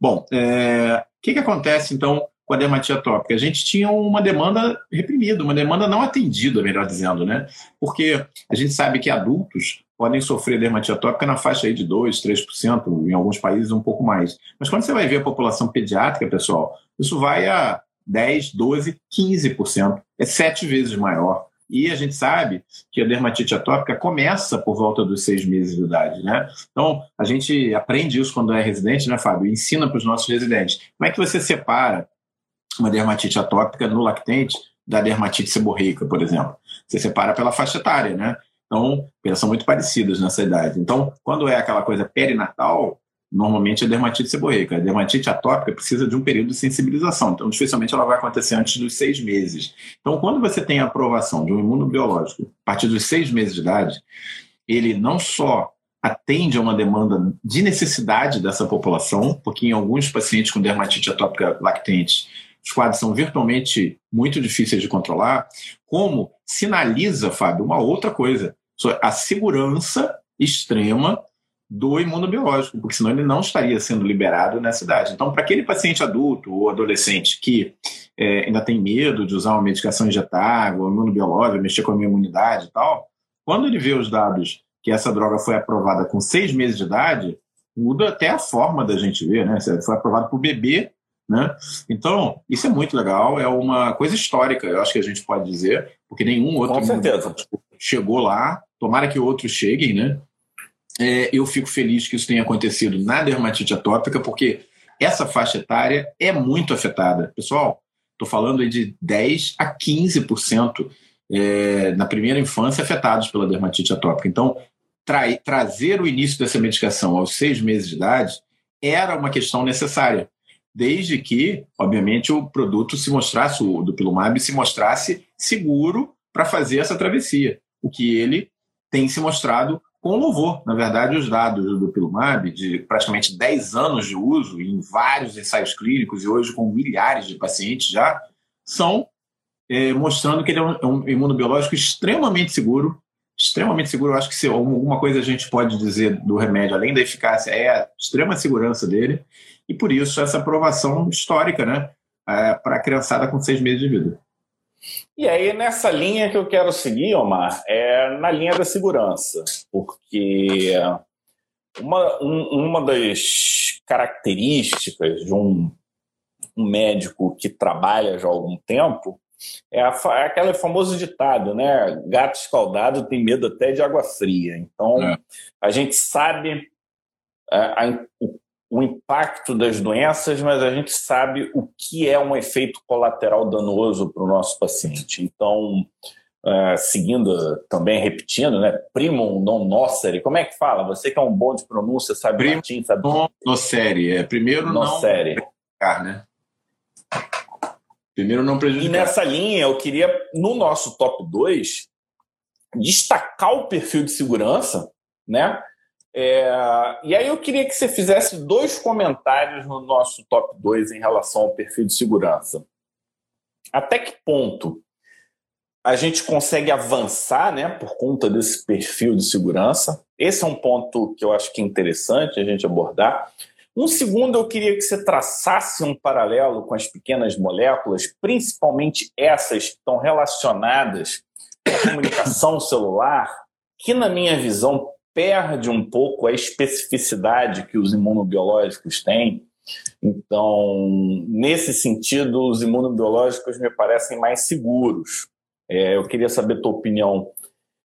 Bom, é, o que, que acontece, então, com a dermatite atópica? A gente tinha uma demanda reprimida, uma demanda não atendida, melhor dizendo, né? porque a gente sabe que adultos podem sofrer dermatite atópica na faixa aí de 2%, 3%, em alguns países um pouco mais. Mas quando você vai ver a população pediátrica, pessoal, isso vai a 10, 12, 15%. É sete vezes maior. E a gente sabe que a dermatite atópica começa por volta dos seis meses de idade, né? Então, a gente aprende isso quando é residente, né, Fábio? ensina para os nossos residentes. Como é que você separa uma dermatite atópica no lactente da dermatite seborreica, por exemplo? Você separa pela faixa etária, né? Então, elas são muito parecidas nessa idade. Então, quando é aquela coisa perinatal, normalmente é dermatite seborreica. A dermatite atópica precisa de um período de sensibilização, então dificilmente ela vai acontecer antes dos seis meses. Então, quando você tem a aprovação de um imunobiológico a partir dos seis meses de idade, ele não só atende a uma demanda de necessidade dessa população, porque em alguns pacientes com dermatite atópica lactente, os quadros são virtualmente muito difíceis de controlar, como sinaliza, Fábio, uma outra coisa, a segurança extrema do imunobiológico, porque senão ele não estaria sendo liberado nessa idade. Então, para aquele paciente adulto ou adolescente que é, ainda tem medo de usar uma medicação injetável, imunobiológica, mexer com a minha imunidade e tal, quando ele vê os dados que essa droga foi aprovada com seis meses de idade, muda até a forma da gente ver, né? Foi aprovado para o bebê, né? Então, isso é muito legal, é uma coisa histórica, eu acho que a gente pode dizer, porque nenhum outro chegou lá, tomara que outros cheguem, né? É, eu fico feliz que isso tenha acontecido na dermatite atópica, porque essa faixa etária é muito afetada. Pessoal, estou falando de 10 a 15% é, na primeira infância afetados pela dermatite atópica. Então, tra trazer o início dessa medicação aos seis meses de idade era uma questão necessária, desde que, obviamente, o produto se mostrasse, o dupilumab se mostrasse seguro para fazer essa travessia, o que ele tem se mostrado com louvor. Na verdade, os dados do dupilumab, de praticamente 10 anos de uso em vários ensaios clínicos e hoje com milhares de pacientes já, são é, mostrando que ele é um, é um imunobiológico extremamente seguro, extremamente seguro. Eu acho que se alguma coisa a gente pode dizer do remédio, além da eficácia, é a extrema segurança dele, e por isso essa aprovação histórica, né, é, para a criançada com seis meses de vida. E aí, nessa linha que eu quero seguir, Omar, é na linha da segurança, porque uma, um, uma das características de um, um médico que trabalha já há algum tempo é, a, é aquele famoso ditado, né? Gato escaldado tem medo até de água fria. Então, é. a gente sabe é, a, a, o, o, impacto das doenças, mas a gente sabe o que é um efeito colateral danoso para o nosso paciente. Então, é, seguindo, também repetindo, né? Primum non nocere. Como é que fala? Você que é um bom de pronúncia, sabe Primum latim, sabe? Non nocere. É primeiro nocere. não... né? Primeiro, não prejudicar. E nessa linha, eu queria, no nosso top 2, destacar o perfil de segurança, né? É, e aí eu queria que você fizesse dois comentários no nosso top 2 em relação ao perfil de segurança. Até que ponto a gente consegue avançar né, por conta desse perfil de segurança? Esse é um ponto que eu acho que é interessante a gente abordar. Um segundo, eu queria que você traçasse um paralelo com as pequenas moléculas, principalmente essas que estão relacionadas à comunicação celular, que, na minha visão, perde um pouco a especificidade que os imunobiológicos têm. Então, nesse sentido, os imunobiológicos me parecem mais seguros. É, eu queria saber a tua opinião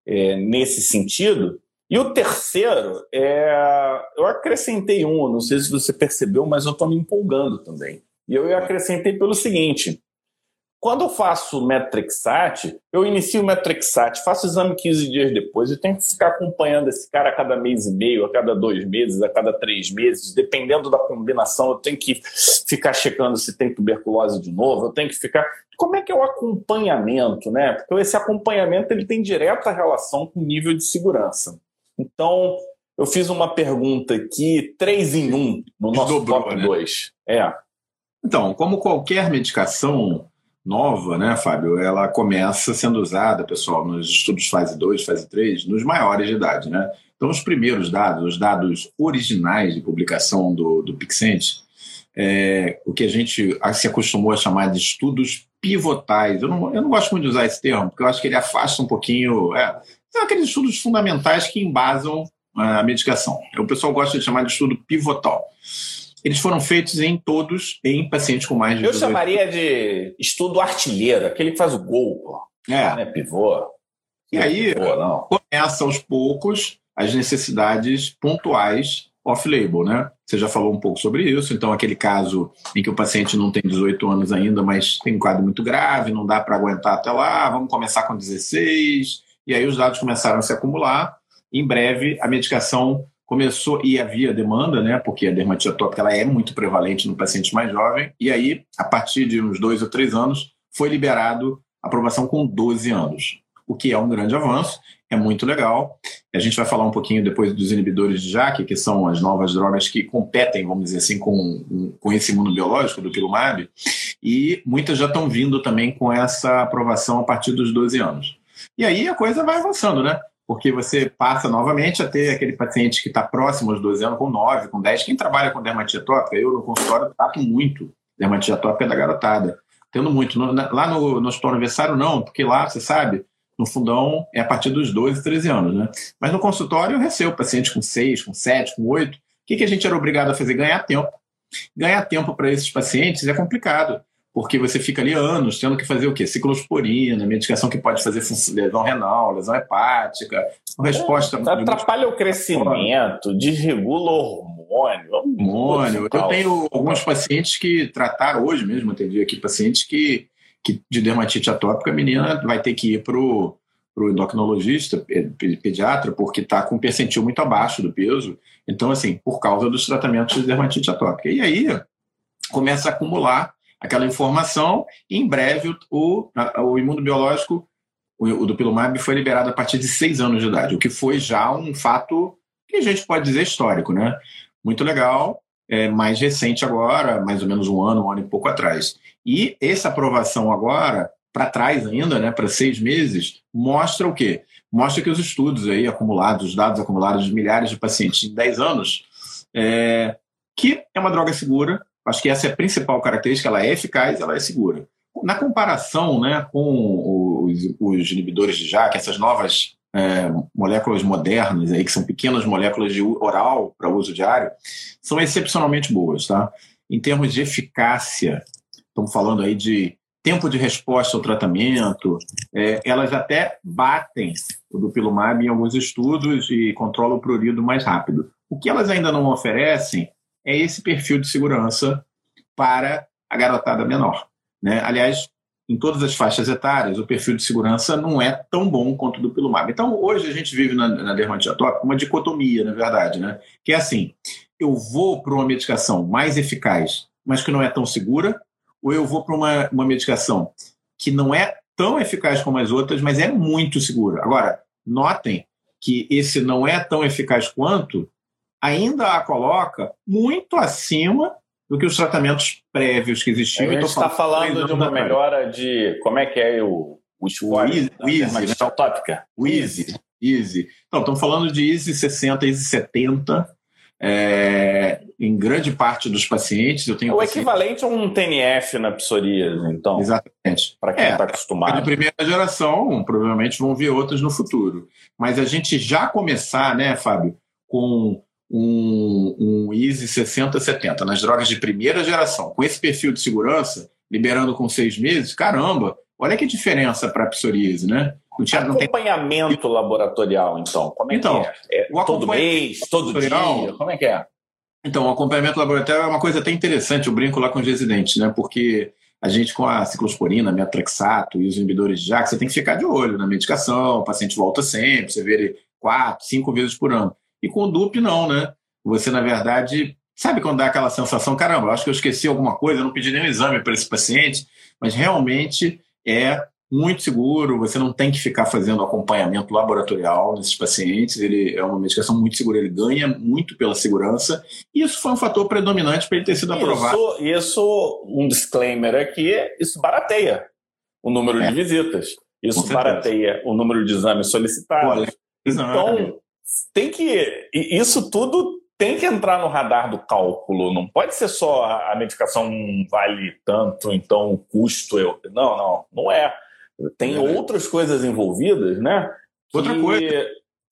é, nesse sentido. E o terceiro, é, eu acrescentei um, não sei se você percebeu, mas eu estou me empolgando também. E eu acrescentei pelo seguinte: quando eu faço Metrixat, eu inicio o Metrixat, faço o exame 15 dias depois, eu tenho que ficar acompanhando esse cara a cada mês e meio, a cada dois meses, a cada três meses, dependendo da combinação, eu tenho que ficar checando se tem tuberculose de novo, eu tenho que ficar. Como é que é o acompanhamento, né? Porque esse acompanhamento ele tem direta relação com o nível de segurança. Então, eu fiz uma pergunta aqui, três em um, no nosso Dobrou, top 2. Né? É. Então, como qualquer medicação nova, né, Fábio, ela começa sendo usada, pessoal, nos estudos fase 2, fase 3, nos maiores de idade, né? Então, os primeiros dados, os dados originais de publicação do, do Pixent, é, o que a gente se acostumou a chamar de estudos pivotais. Eu não, eu não gosto muito de usar esse termo, porque eu acho que ele afasta um pouquinho. É, são aqueles estudos fundamentais que embasam a medicação. O pessoal gosta de chamar de estudo pivotal. Eles foram feitos em todos em pacientes com mais de Eu chamaria de estudo artilheiro, aquele que faz o gol, pô. É. Não é pivô. E aí pivô, começa aos poucos as necessidades pontuais off-label, né? Você já falou um pouco sobre isso. Então, aquele caso em que o paciente não tem 18 anos ainda, mas tem um quadro muito grave, não dá para aguentar até lá, vamos começar com 16, e aí os dados começaram a se acumular. Em breve, a medicação começou e havia demanda, né? Porque a dermatite atópica ela é muito prevalente no paciente mais jovem. E aí, a partir de uns dois ou três anos, foi liberado a aprovação com 12 anos, o que é um grande avanço. é muito legal. A gente vai falar um pouquinho depois dos inibidores de JAK, que são as novas drogas que competem, vamos dizer assim, com, com esse imunobiológico do Pilumab, e muitas já estão vindo também com essa aprovação a partir dos 12 anos. E aí a coisa vai avançando, né? Porque você passa novamente a ter aquele paciente que está próximo aos 12 anos, com 9, com 10. Quem trabalha com dermatite atópica, eu no consultório trato muito dermatite atópica da garotada. Tendo muito. Lá no, no hospital aniversário, não, porque lá, você sabe, no fundão é a partir dos 12, 13 anos, né? Mas no consultório eu recebo pacientes com 6, com 7, com 8. O que, que a gente era obrigado a fazer? Ganhar tempo. Ganhar tempo para esses pacientes é complicado porque você fica ali anos tendo que fazer o quê? Ciclosporina, medicação que pode fazer lesão renal, lesão hepática, resposta... É, atrapalha o crescimento, desregula o hormônio. Hormônio. Eu tenho alguns pacientes que trataram hoje mesmo, atendi aqui pacientes que, que de dermatite atópica, a menina vai ter que ir para o endocrinologista, pediatra, porque está com percentil muito abaixo do peso. Então, assim, por causa dos tratamentos de dermatite atópica. E aí começa a acumular aquela informação e em breve o, o imunobiológico, o, o dupilumab, foi liberado a partir de seis anos de idade, o que foi já um fato que a gente pode dizer histórico, né? Muito legal, é, mais recente agora, mais ou menos um ano, um ano e pouco atrás. E essa aprovação agora, para trás ainda, né, para seis meses, mostra o quê? Mostra que os estudos aí acumulados, os dados acumulados de milhares de pacientes em 10 anos, é, que é uma droga segura, Acho que essa é a principal característica, ela é eficaz, ela é segura. Na comparação né, com os, os inibidores de JAK, essas novas é, moléculas modernas, aí, que são pequenas moléculas de oral para uso diário, são excepcionalmente boas. Tá? Em termos de eficácia, estamos falando aí de tempo de resposta ao tratamento, é, elas até batem o dupilumab em alguns estudos e controlam o prurido mais rápido. O que elas ainda não oferecem é esse perfil de segurança para a garotada menor. Né? Aliás, em todas as faixas etárias, o perfil de segurança não é tão bom quanto o do Pilumab. Então, hoje a gente vive na, na dermatite atópica uma dicotomia, na verdade, né? que é assim, eu vou para uma medicação mais eficaz, mas que não é tão segura, ou eu vou para uma, uma medicação que não é tão eficaz como as outras, mas é muito segura. Agora, notem que esse não é tão eficaz quanto ainda a coloca muito acima do que os tratamentos prévios que existiam. A gente está falando de uma melhora de. Como é que é o, o score? O Easy, né? tópica. O Easy. Easy. Então, estamos falando de Easy 60, Easy 70. É, em grande parte dos pacientes. Eu tenho o paciente... equivalente a um TNF na psoríase, então. Exatamente. Para quem está é, acostumado. De primeira geração, provavelmente vão vir outras no futuro. Mas a gente já começar, né, Fábio, com um, um Easy 60-70 nas drogas de primeira geração, com esse perfil de segurança, liberando com seis meses, caramba, olha que diferença para a psoríase, né? Não tinha, acompanhamento tem... laboratorial, então, como é então, que é? é todo mês, todo dia, como é que é? Então, o acompanhamento laboratorial é uma coisa até interessante, eu brinco lá com os residentes, né? Porque a gente com a ciclosporina, metrexato e os inibidores de JAK, você tem que ficar de olho na medicação, o paciente volta sempre, você vê ele quatro, cinco vezes por ano. E com o DUP, não, né? Você, na verdade, sabe quando dá aquela sensação, caramba, acho que eu esqueci alguma coisa, eu não pedi nenhum exame para esse paciente, mas realmente é muito seguro, você não tem que ficar fazendo acompanhamento laboratorial nesses pacientes, ele é uma medicação muito segura, ele ganha muito pela segurança, e isso foi um fator predominante para ele ter sido aprovado. Isso, isso, um disclaimer aqui, isso barateia o número é. de visitas, isso barateia o número de exames solicitados. então, tem que. Isso tudo tem que entrar no radar do cálculo. Não pode ser só a medicação vale tanto, então o custo. Eu... Não, não, não é. Tem é. outras coisas envolvidas, né? Outra que... coisa.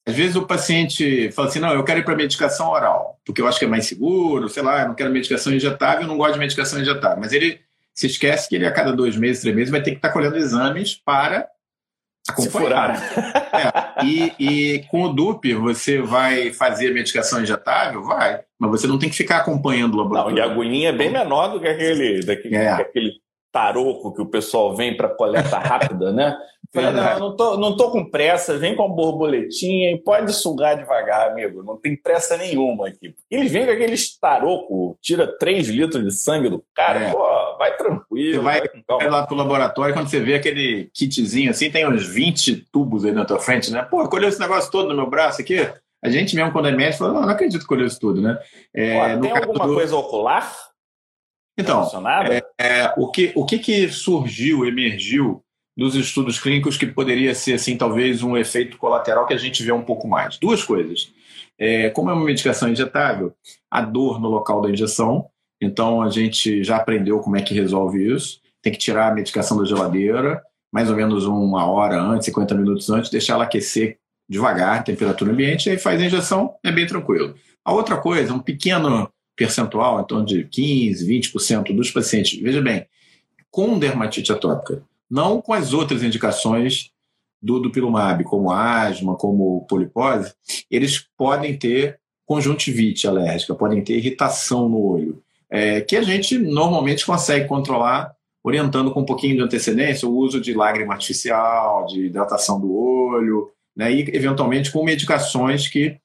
Às vezes o paciente fala assim: não, eu quero ir para medicação oral, porque eu acho que é mais seguro, sei lá, eu não quero medicação injetável, eu não gosto de medicação injetável. Mas ele se esquece que ele a cada dois meses, três meses, vai ter que estar colhendo exames para acompanhar. É. E, e, com o DUP, você vai fazer a medicação injetável? Vai. Mas você não tem que ficar acompanhando o laboratório. Não, e a agulhinha é bem menor do que aquele, daquele, é. aquele taroco que o pessoal vem para coleta rápida, né? Falei, não, não tô, não tô com pressa, vem com a borboletinha e pode sugar devagar, amigo. Não tem pressa nenhuma aqui. Eles vêm com aquele taroco, tira 3 litros de sangue do cara, é. pô, vai tranquilo. Você vai, vai lá pro laboratório, quando você vê aquele kitzinho assim, tem uns 20 tubos aí na tua frente, né? Pô, colheu esse negócio todo no meu braço aqui. A gente mesmo, quando é médico, fala, não, não acredito que colheu isso tudo, né? É, Pô, tem alguma do... coisa ocular? Então, é, é, o, que, o que, que surgiu, emergiu dos estudos clínicos que poderia ser, assim, talvez um efeito colateral que a gente vê um pouco mais? Duas coisas. É, como é uma medicação injetável, a dor no local da injeção, então a gente já aprendeu como é que resolve isso. Tem que tirar a medicação da geladeira, mais ou menos uma hora antes, 50 minutos antes, deixar ela aquecer devagar, temperatura ambiente, e aí faz a injeção, é bem tranquilo. A outra coisa, um pequeno percentual, em torno de 15, 20% dos pacientes, veja bem, com dermatite atópica, não com as outras indicações do dupilumab, como asma, como polipose, eles podem ter conjuntivite alérgica, podem ter irritação no olho, é, que a gente normalmente consegue controlar orientando com um pouquinho de antecedência o uso de lágrima artificial, de hidratação do olho, né, e eventualmente com medicações que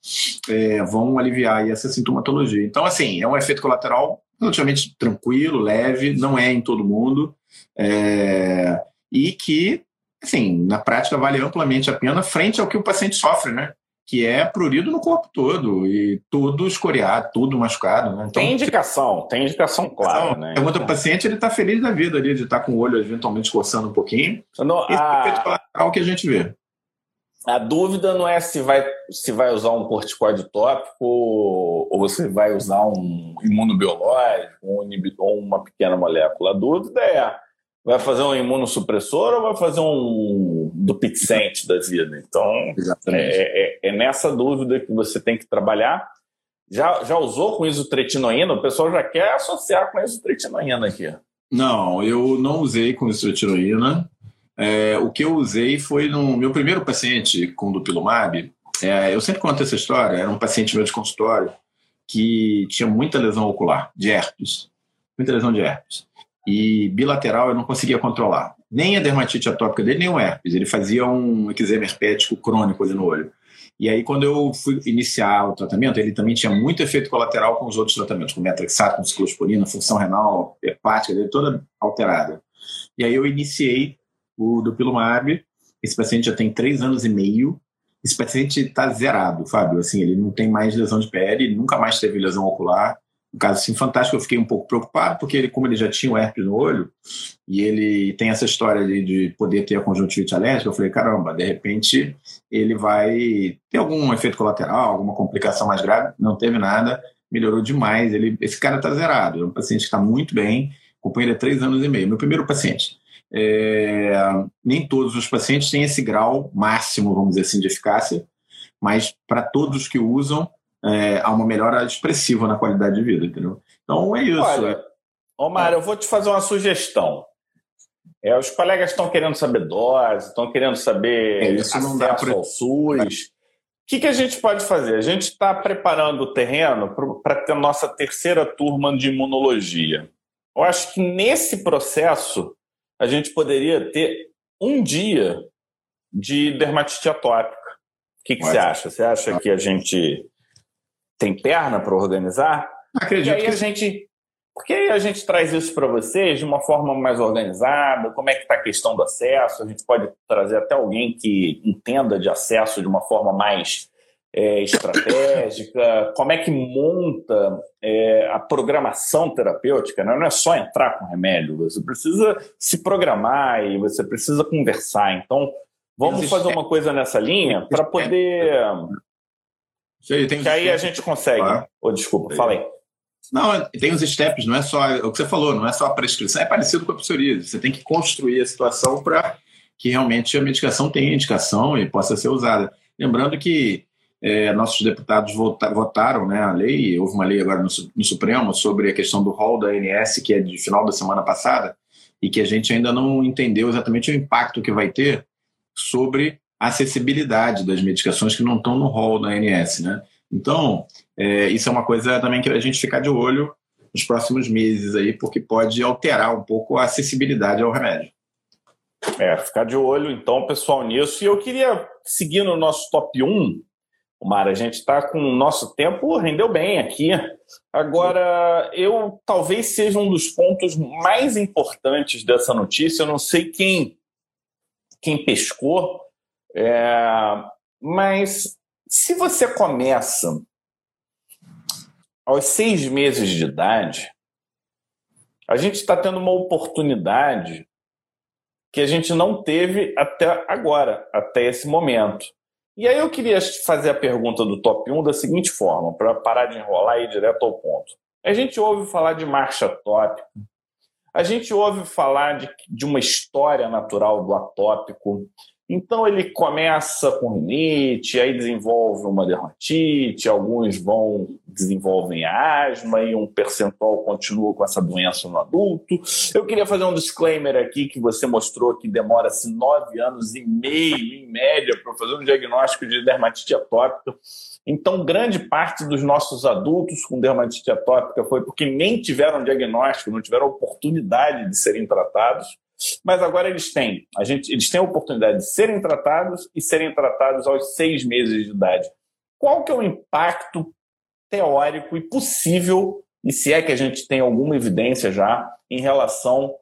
é, vão aliviar essa sintomatologia. Então, assim, é um efeito colateral relativamente tranquilo, leve, não é em todo mundo, é, e que, assim, na prática vale amplamente a pena frente ao que o paciente sofre, né? Que é prurido no corpo todo e tudo escoriado, tudo machucado. Né? Então, tem indicação, tem indicação clara. Então, né? Pergunta então... paciente, ele está feliz da vida ali, de estar tá com o olho eventualmente coçando um pouquinho. Não, Esse a... é o efeito colateral que a gente vê. A dúvida não é se vai, se vai usar um corticoide tópico ou você vai usar um imunobiológico um ou uma pequena molécula. A dúvida é: vai fazer um imunossupressor ou vai fazer um dupixente da vida? Então, é, é, é, nessa dúvida que você tem que trabalhar. Já, já usou com isotretinoína? O pessoal já quer associar com isotretinoína aqui. Não, eu não usei com isotretinoína. É, o que eu usei foi no meu primeiro paciente com dupilumab. É, eu sempre conto essa história. Era um paciente meu de consultório que tinha muita lesão ocular, de herpes. Muita lesão de herpes. E bilateral eu não conseguia controlar. Nem a dermatite atópica dele, nem o herpes. Ele fazia um eczema herpético crônico ali no olho. E aí, quando eu fui iniciar o tratamento, ele também tinha muito efeito colateral com os outros tratamentos, com metrexato, com ciclosporina, função renal hepática dele toda alterada. E aí eu iniciei o dupilumab. Esse paciente já tem três anos e meio. Esse paciente está zerado, Fábio. Assim, ele não tem mais lesão de pele, nunca mais teve lesão ocular. Um caso assim fantástico, eu fiquei um pouco preocupado, porque ele, como ele já tinha o herpes no olho, e ele tem essa história de, de poder ter a conjuntivite alérgica, eu falei, caramba, de repente ele vai ter algum efeito colateral, alguma complicação mais grave. Não teve nada, melhorou demais. Ele, esse cara está zerado, é um paciente que está muito bem, acompanho ele há três anos e meio. Meu primeiro paciente. É, nem todos os pacientes têm esse grau máximo, vamos dizer assim, de eficácia, mas para todos que usam, é, há uma melhora expressiva na qualidade de vida, entendeu? Então é isso. Olha, Omar, eu vou te fazer uma sugestão. É, os colegas estão querendo saber dose, estão querendo saber é, isso não dá pra... ao SUS. O que, que a gente pode fazer? A gente está preparando o terreno para ter nossa terceira turma de imunologia. Eu acho que nesse processo a gente poderia ter um dia de dermatite atópica. O que, que você acha? Você acha que a gente tem perna para organizar? Acredito que a gente porque aí a gente traz isso para vocês de uma forma mais organizada, como é que está a questão do acesso, a gente pode trazer até alguém que entenda de acesso de uma forma mais é, estratégica, como é que monta é, a programação terapêutica, né? não é só entrar com remédio, você precisa se programar e você precisa conversar. Então, vamos fazer uma coisa nessa linha para poder. Sei, tem que aí a gente consegue. Claro. Oh, desculpa, fala aí. Não, tem os steps, não é só o que você falou, não é só a prescrição, é parecido com a psoríase. Você tem que construir a situação para que realmente a medicação tenha indicação e possa ser usada. Lembrando que é, nossos deputados vota, votaram né, a lei, houve uma lei agora no, no, Supremo sobre a questão do rol da ANS, que é de final da semana passada, e que a gente ainda não entendeu exatamente o impacto que vai ter sobre acessibilidade das medicações que não estão no rol da ANS. Né? Então, é, isso é uma coisa também que a gente ficar de olho nos próximos meses aí, porque pode alterar um pouco a acessibilidade ao remédio. É, ficar de olho então, pessoal, nisso. E eu queria seguir no nosso top 1 Mara, a gente está com o nosso tempo, rendeu bem aqui. Agora, eu talvez seja um dos pontos mais importantes dessa notícia. Eu não sei quem, quem pescou, é, mas se você começa aos seis meses de idade, a gente está tendo uma oportunidade que a gente não teve até agora, até esse momento. E aí eu queria fazer a pergunta do top 1 da seguinte forma, para parar de enrolar e ir direto ao ponto. A gente ouve falar de marcha tópica, a gente ouve falar de, de uma história natural do atópico, então ele começa com rinite, aí desenvolve uma dermatite, alguns vão desenvolvem asma e um percentual continua com essa doença no adulto. Eu queria fazer um disclaimer aqui que você mostrou que demora-se nove anos e meio, em média, para fazer um diagnóstico de dermatite atópica. Então, grande parte dos nossos adultos com dermatite atópica foi porque nem tiveram diagnóstico, não tiveram oportunidade de serem tratados. Mas agora eles têm. A gente, eles têm a oportunidade de serem tratados e serem tratados aos seis meses de idade. Qual que é o impacto teórico e possível, e se é que a gente tem alguma evidência já, em relação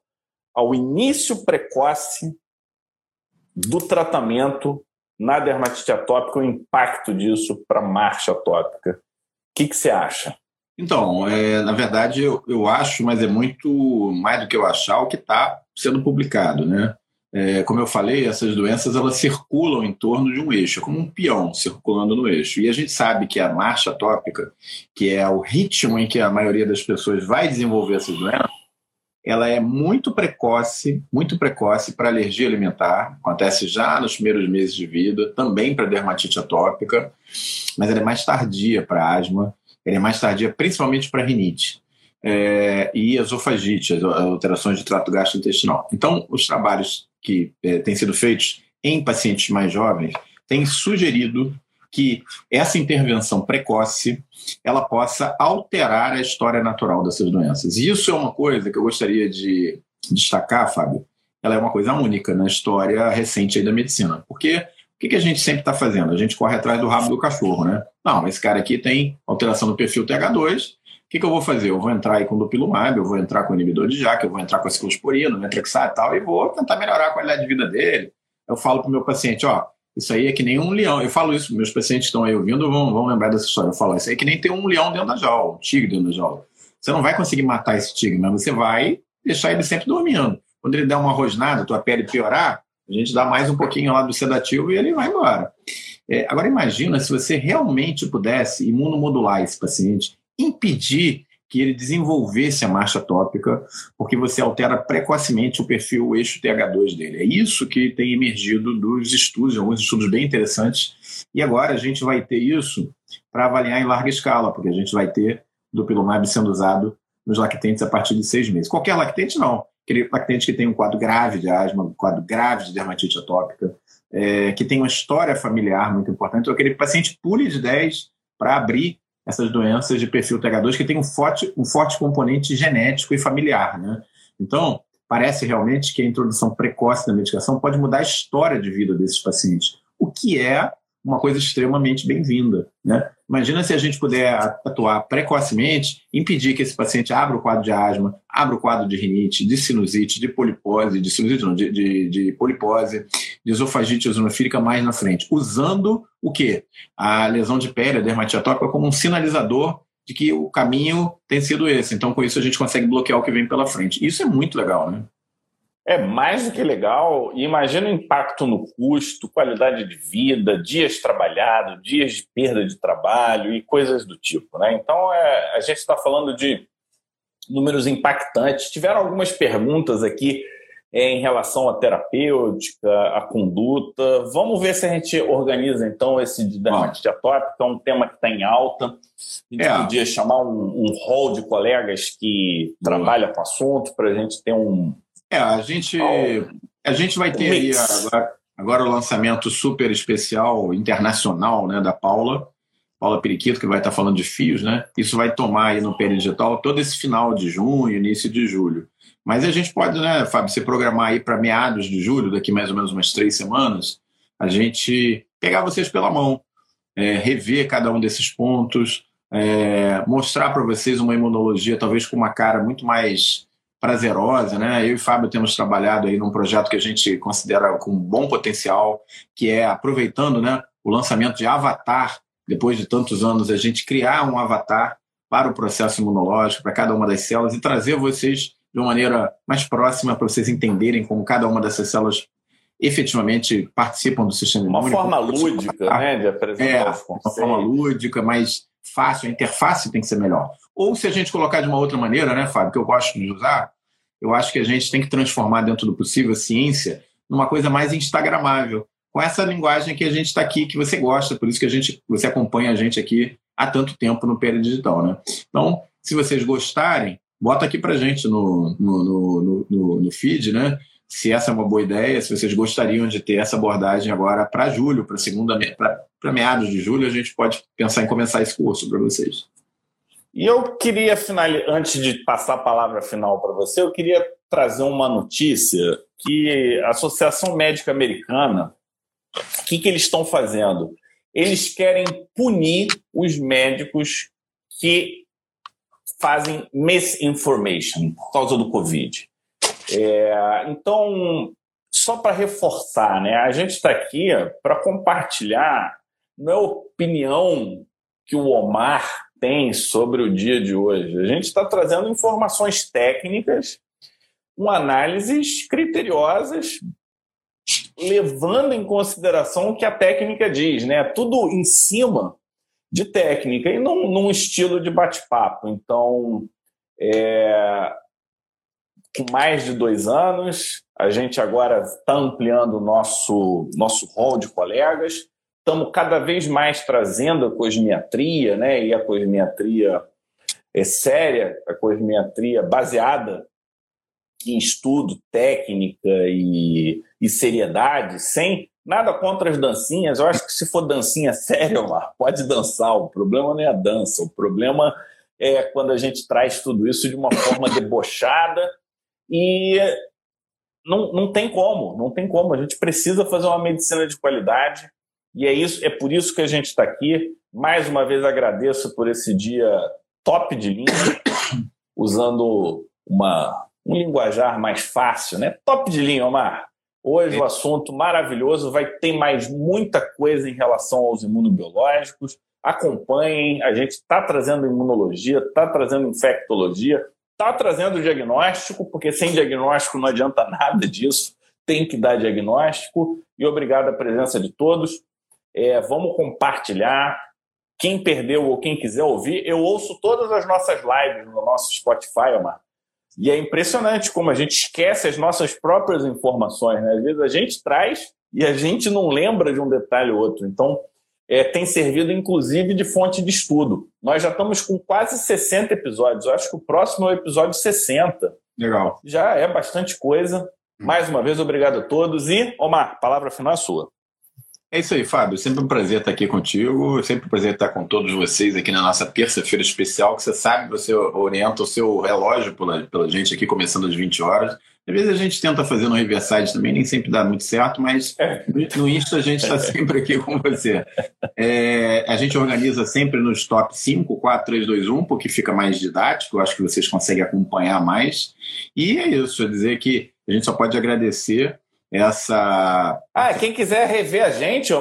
ao início precoce do tratamento na dermatite atópica, o impacto disso para a marcha atópica? O que, que você acha? Então, é, na verdade, eu, eu acho, mas é muito mais do que eu achar, o que está sendo publicado. Né? É, como eu falei, essas doenças elas circulam em torno de um eixo, como um peão circulando no eixo. E a gente sabe que a marcha tópica, que é o ritmo em que a maioria das pessoas vai desenvolver essas doenças, ela é muito precoce, muito precoce para alergia alimentar, acontece já nos primeiros meses de vida, também para dermatite atópica, mas ela é mais tardia para asma, ela é mais tardia principalmente para rinite é, e esofagite, as alterações de trato gastrointestinal. Então, os trabalhos que é, têm sido feitos em pacientes mais jovens têm sugerido que essa intervenção precoce ela possa alterar a história natural dessas doenças. E isso é uma coisa que eu gostaria de destacar, Fábio. Ela é uma coisa única na história recente da medicina. Porque o que, que a gente sempre está fazendo? A gente corre atrás do rabo do cachorro, né? Não, esse cara aqui tem alteração do perfil TH2. O que, que eu vou fazer? Eu vou entrar aí com dupilumab, eu vou entrar com inibidor de JAK, eu vou entrar com a ciclosporina, metrexato e tal, e vou tentar melhorar a qualidade de vida dele. Eu falo para o meu paciente, ó, isso aí é que nem um leão. Eu falo isso, meus pacientes estão aí ouvindo vão, vão lembrar dessa história. Eu falo, isso aí é que nem tem um leão dentro da jaula, um tigre dentro da jaula. Você não vai conseguir matar esse tigre, mas você vai deixar ele sempre dormindo. Quando ele der uma rosnada, tua pele piorar, a gente dá mais um pouquinho lá do sedativo e ele vai embora. É, agora imagina se você realmente pudesse imunomodular esse paciente, impedir que ele desenvolvesse a marcha tópica, porque você altera precocemente o perfil o eixo TH2 dele. É isso que tem emergido dos estudos, alguns estudos bem interessantes. E agora a gente vai ter isso para avaliar em larga escala, porque a gente vai ter dupilumab sendo usado nos lactentes a partir de seis meses. Qualquer lactente não aquele lactente que tem um quadro grave de asma, um quadro grave de dermatite atópica, é, que tem uma história familiar muito importante, então aquele paciente pule de 10 para abrir essas doenças de perfil TH2 que tem um forte, um forte componente genético e familiar. Né? Então, parece realmente que a introdução precoce da medicação pode mudar a história de vida desses pacientes, o que é uma coisa extremamente bem-vinda. Né? Imagina se a gente puder atuar precocemente, impedir que esse paciente abra o quadro de asma, abra o quadro de rinite, de sinusite, de polipose, de sinusite não, de, de, de polipose, de esofagite eosinofílica mais na frente, usando o quê? A lesão de pele, a dermatite atópica, como um sinalizador de que o caminho tem sido esse. Então, com isso, a gente consegue bloquear o que vem pela frente. Isso é muito legal, né? É mais do que legal. E imagina o impacto no custo, qualidade de vida, dias trabalhados, dias de perda de trabalho e coisas do tipo. Né? Então, é, a gente está falando de números impactantes. Tiveram algumas perguntas aqui é, em relação à terapêutica, à conduta. Vamos ver se a gente organiza, então, esse de dermatite atópica, é um tema que está em alta. A gente é. podia chamar um, um hall de colegas que trabalham com o assunto para a gente ter um é, a gente, a gente vai ter aí agora, agora o lançamento super especial internacional né, da Paula, Paula Periquito, que vai estar falando de fios, né? Isso vai tomar aí no Digital todo esse final de junho, início de julho. Mas a gente pode, né, Fábio, se programar aí para meados de julho, daqui mais ou menos umas três semanas, a gente pegar vocês pela mão é, rever cada um desses pontos, é, mostrar para vocês uma imunologia talvez com uma cara muito mais prazerosa, né? Eu e Fábio temos trabalhado aí num projeto que a gente considera com bom potencial, que é aproveitando, né, o lançamento de Avatar, depois de tantos anos a gente criar um avatar para o processo imunológico, para cada uma das células e trazer vocês de uma maneira mais próxima para vocês entenderem como cada uma dessas células efetivamente participam do sistema uma imune. Uma forma lúdica, né, de apresentar é, os Uma forma lúdica, mais fácil, a interface tem que ser melhor. Ou se a gente colocar de uma outra maneira, né, Fábio, que eu gosto de usar, eu acho que a gente tem que transformar dentro do possível a ciência numa coisa mais instagramável, com essa linguagem que a gente está aqui, que você gosta, por isso que a gente, você acompanha a gente aqui há tanto tempo no Pera Digital, né? Então, se vocês gostarem, bota aqui para gente no, no, no, no, no feed, né? Se essa é uma boa ideia, se vocês gostariam de ter essa abordagem agora para julho, para segunda, para meados de julho, a gente pode pensar em começar esse curso para vocês. E eu queria finalizar, antes de passar a palavra final para você, eu queria trazer uma notícia que a Associação Médica Americana, o que, que eles estão fazendo? Eles querem punir os médicos que fazem misinformation por causa do Covid. É, então, só para reforçar, né, a gente está aqui para compartilhar não é opinião que o Omar tem sobre o dia de hoje. A gente está trazendo informações técnicas, com análises criteriosas, levando em consideração o que a técnica diz, né? Tudo em cima de técnica e não num estilo de bate-papo. Então, é, com mais de dois anos, a gente agora está ampliando o nosso, nosso hall de colegas, estamos cada vez mais trazendo a cosmiatria, né? e a cosmiatria é séria, a cosmiatria baseada em estudo, técnica e, e seriedade, sem nada contra as dancinhas. Eu acho que se for dancinha séria, Omar, pode dançar. O problema não é a dança, o problema é quando a gente traz tudo isso de uma forma debochada e não, não tem como, não tem como. A gente precisa fazer uma medicina de qualidade e é isso, é por isso que a gente está aqui. Mais uma vez agradeço por esse dia top de linha, usando uma, um linguajar mais fácil, né? Top de linha, Omar. Hoje o assunto maravilhoso, vai ter mais muita coisa em relação aos imunobiológicos. Acompanhem, a gente está trazendo imunologia, está trazendo infectologia, Está trazendo diagnóstico, porque sem diagnóstico não adianta nada disso. Tem que dar diagnóstico. E obrigado a presença de todos. É, vamos compartilhar. Quem perdeu ou quem quiser ouvir, eu ouço todas as nossas lives no nosso Spotify, Omar. E é impressionante como a gente esquece as nossas próprias informações. Né? Às vezes a gente traz e a gente não lembra de um detalhe ou outro. Então, é, tem servido inclusive de fonte de estudo. Nós já estamos com quase 60 episódios. Eu acho que o próximo é o episódio 60. Legal. Já é bastante coisa. Mais uma vez, obrigado a todos. E, Omar, palavra final é sua. É isso aí, Fábio. Sempre um prazer estar aqui contigo. Sempre um prazer estar com todos vocês aqui na nossa terça-feira especial, que você sabe, você orienta o seu relógio pela, pela gente aqui, começando às 20 horas. Às vezes a gente tenta fazer no Riverside também, nem sempre dá muito certo, mas é. no Insta a gente está sempre aqui com você. É, a gente organiza sempre nos top 5, 4, 3, 2, 1, porque fica mais didático, eu acho que vocês conseguem acompanhar mais. E é isso, é dizer que a gente só pode agradecer essa. Ah, quem quiser rever a gente,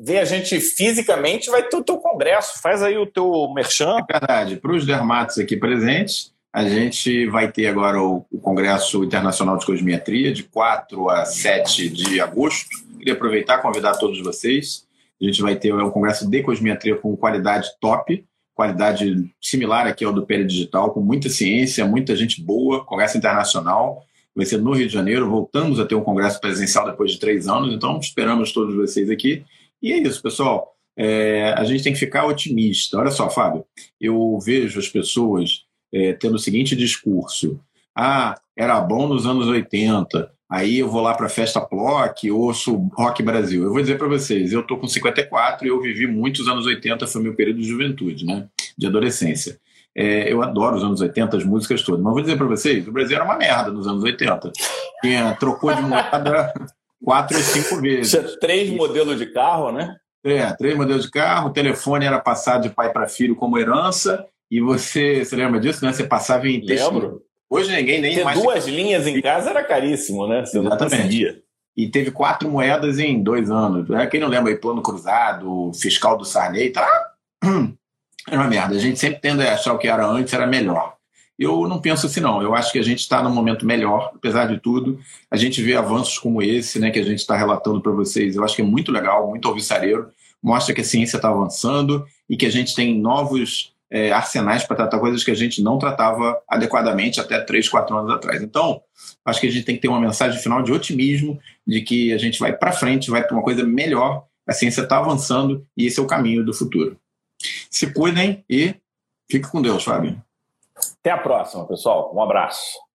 ver a gente fisicamente, vai ter o teu congresso. Faz aí o teu merchan. É verdade. Para os dermatos aqui presentes, a gente vai ter agora o, o, Congresso Internacional de Cosmiatria, de 4 a 7 de agosto. Queria aproveitar e convidar todos vocês. A gente vai ter um congresso de cosmiatria com qualidade top, qualidade similar aqui ao do Pere Digital, com muita ciência, muita gente boa, congresso internacional. Vai ser no Rio de Janeiro. Voltamos a ter um congresso presencial depois de três anos, então esperamos todos vocês aqui. E é isso, pessoal. É, a gente tem que ficar otimista. Olha só, Fábio, eu vejo as pessoas é, tendo o seguinte discurso: ah, era bom nos anos 80, aí eu vou lá para a festa Plock, ouço Rock Brasil. Eu vou dizer para vocês, eu estou com 54 e eu vivi muitos anos 80, foi meu período de juventude, né? de adolescência. É, eu adoro os anos 80, as músicas todas, mas vou dizer para vocês, o Brasil era uma merda nos anos 80. Tinha, trocou de moeda quatro ou cinco vezes. Tinha três modelos de carro, né? É, três modelos de carro, o telefone era passado de pai para filho como herança, e você, você lembra disso, né? Você passava em Lembro. Hoje ninguém nem Ter mais. duas linhas em casa era caríssimo, né? Você Exatamente. não conseguia. E teve quatro moedas em dois anos. É, Quem não lembra aí, plano cruzado, fiscal do Sarney, tá? Era uma merda. A gente sempre tende a achar o que era antes era melhor. Eu não penso assim, não. Eu acho que a gente está num momento melhor, apesar de tudo. A gente vê avanços como esse, né, que a gente está relatando para vocês. Eu acho que é muito legal, muito alvissareiro. Mostra que a ciência está avançando e que a gente tem novos é, arsenais para tratar coisas que a gente não tratava adequadamente até três, quatro anos atrás. Então, acho que a gente tem que ter uma mensagem final de otimismo, de que a gente vai para frente, vai para uma coisa melhor. A ciência está avançando e esse é o caminho do futuro. Se cuidem e fique com Deus, Fábio. Até a próxima, pessoal. Um abraço.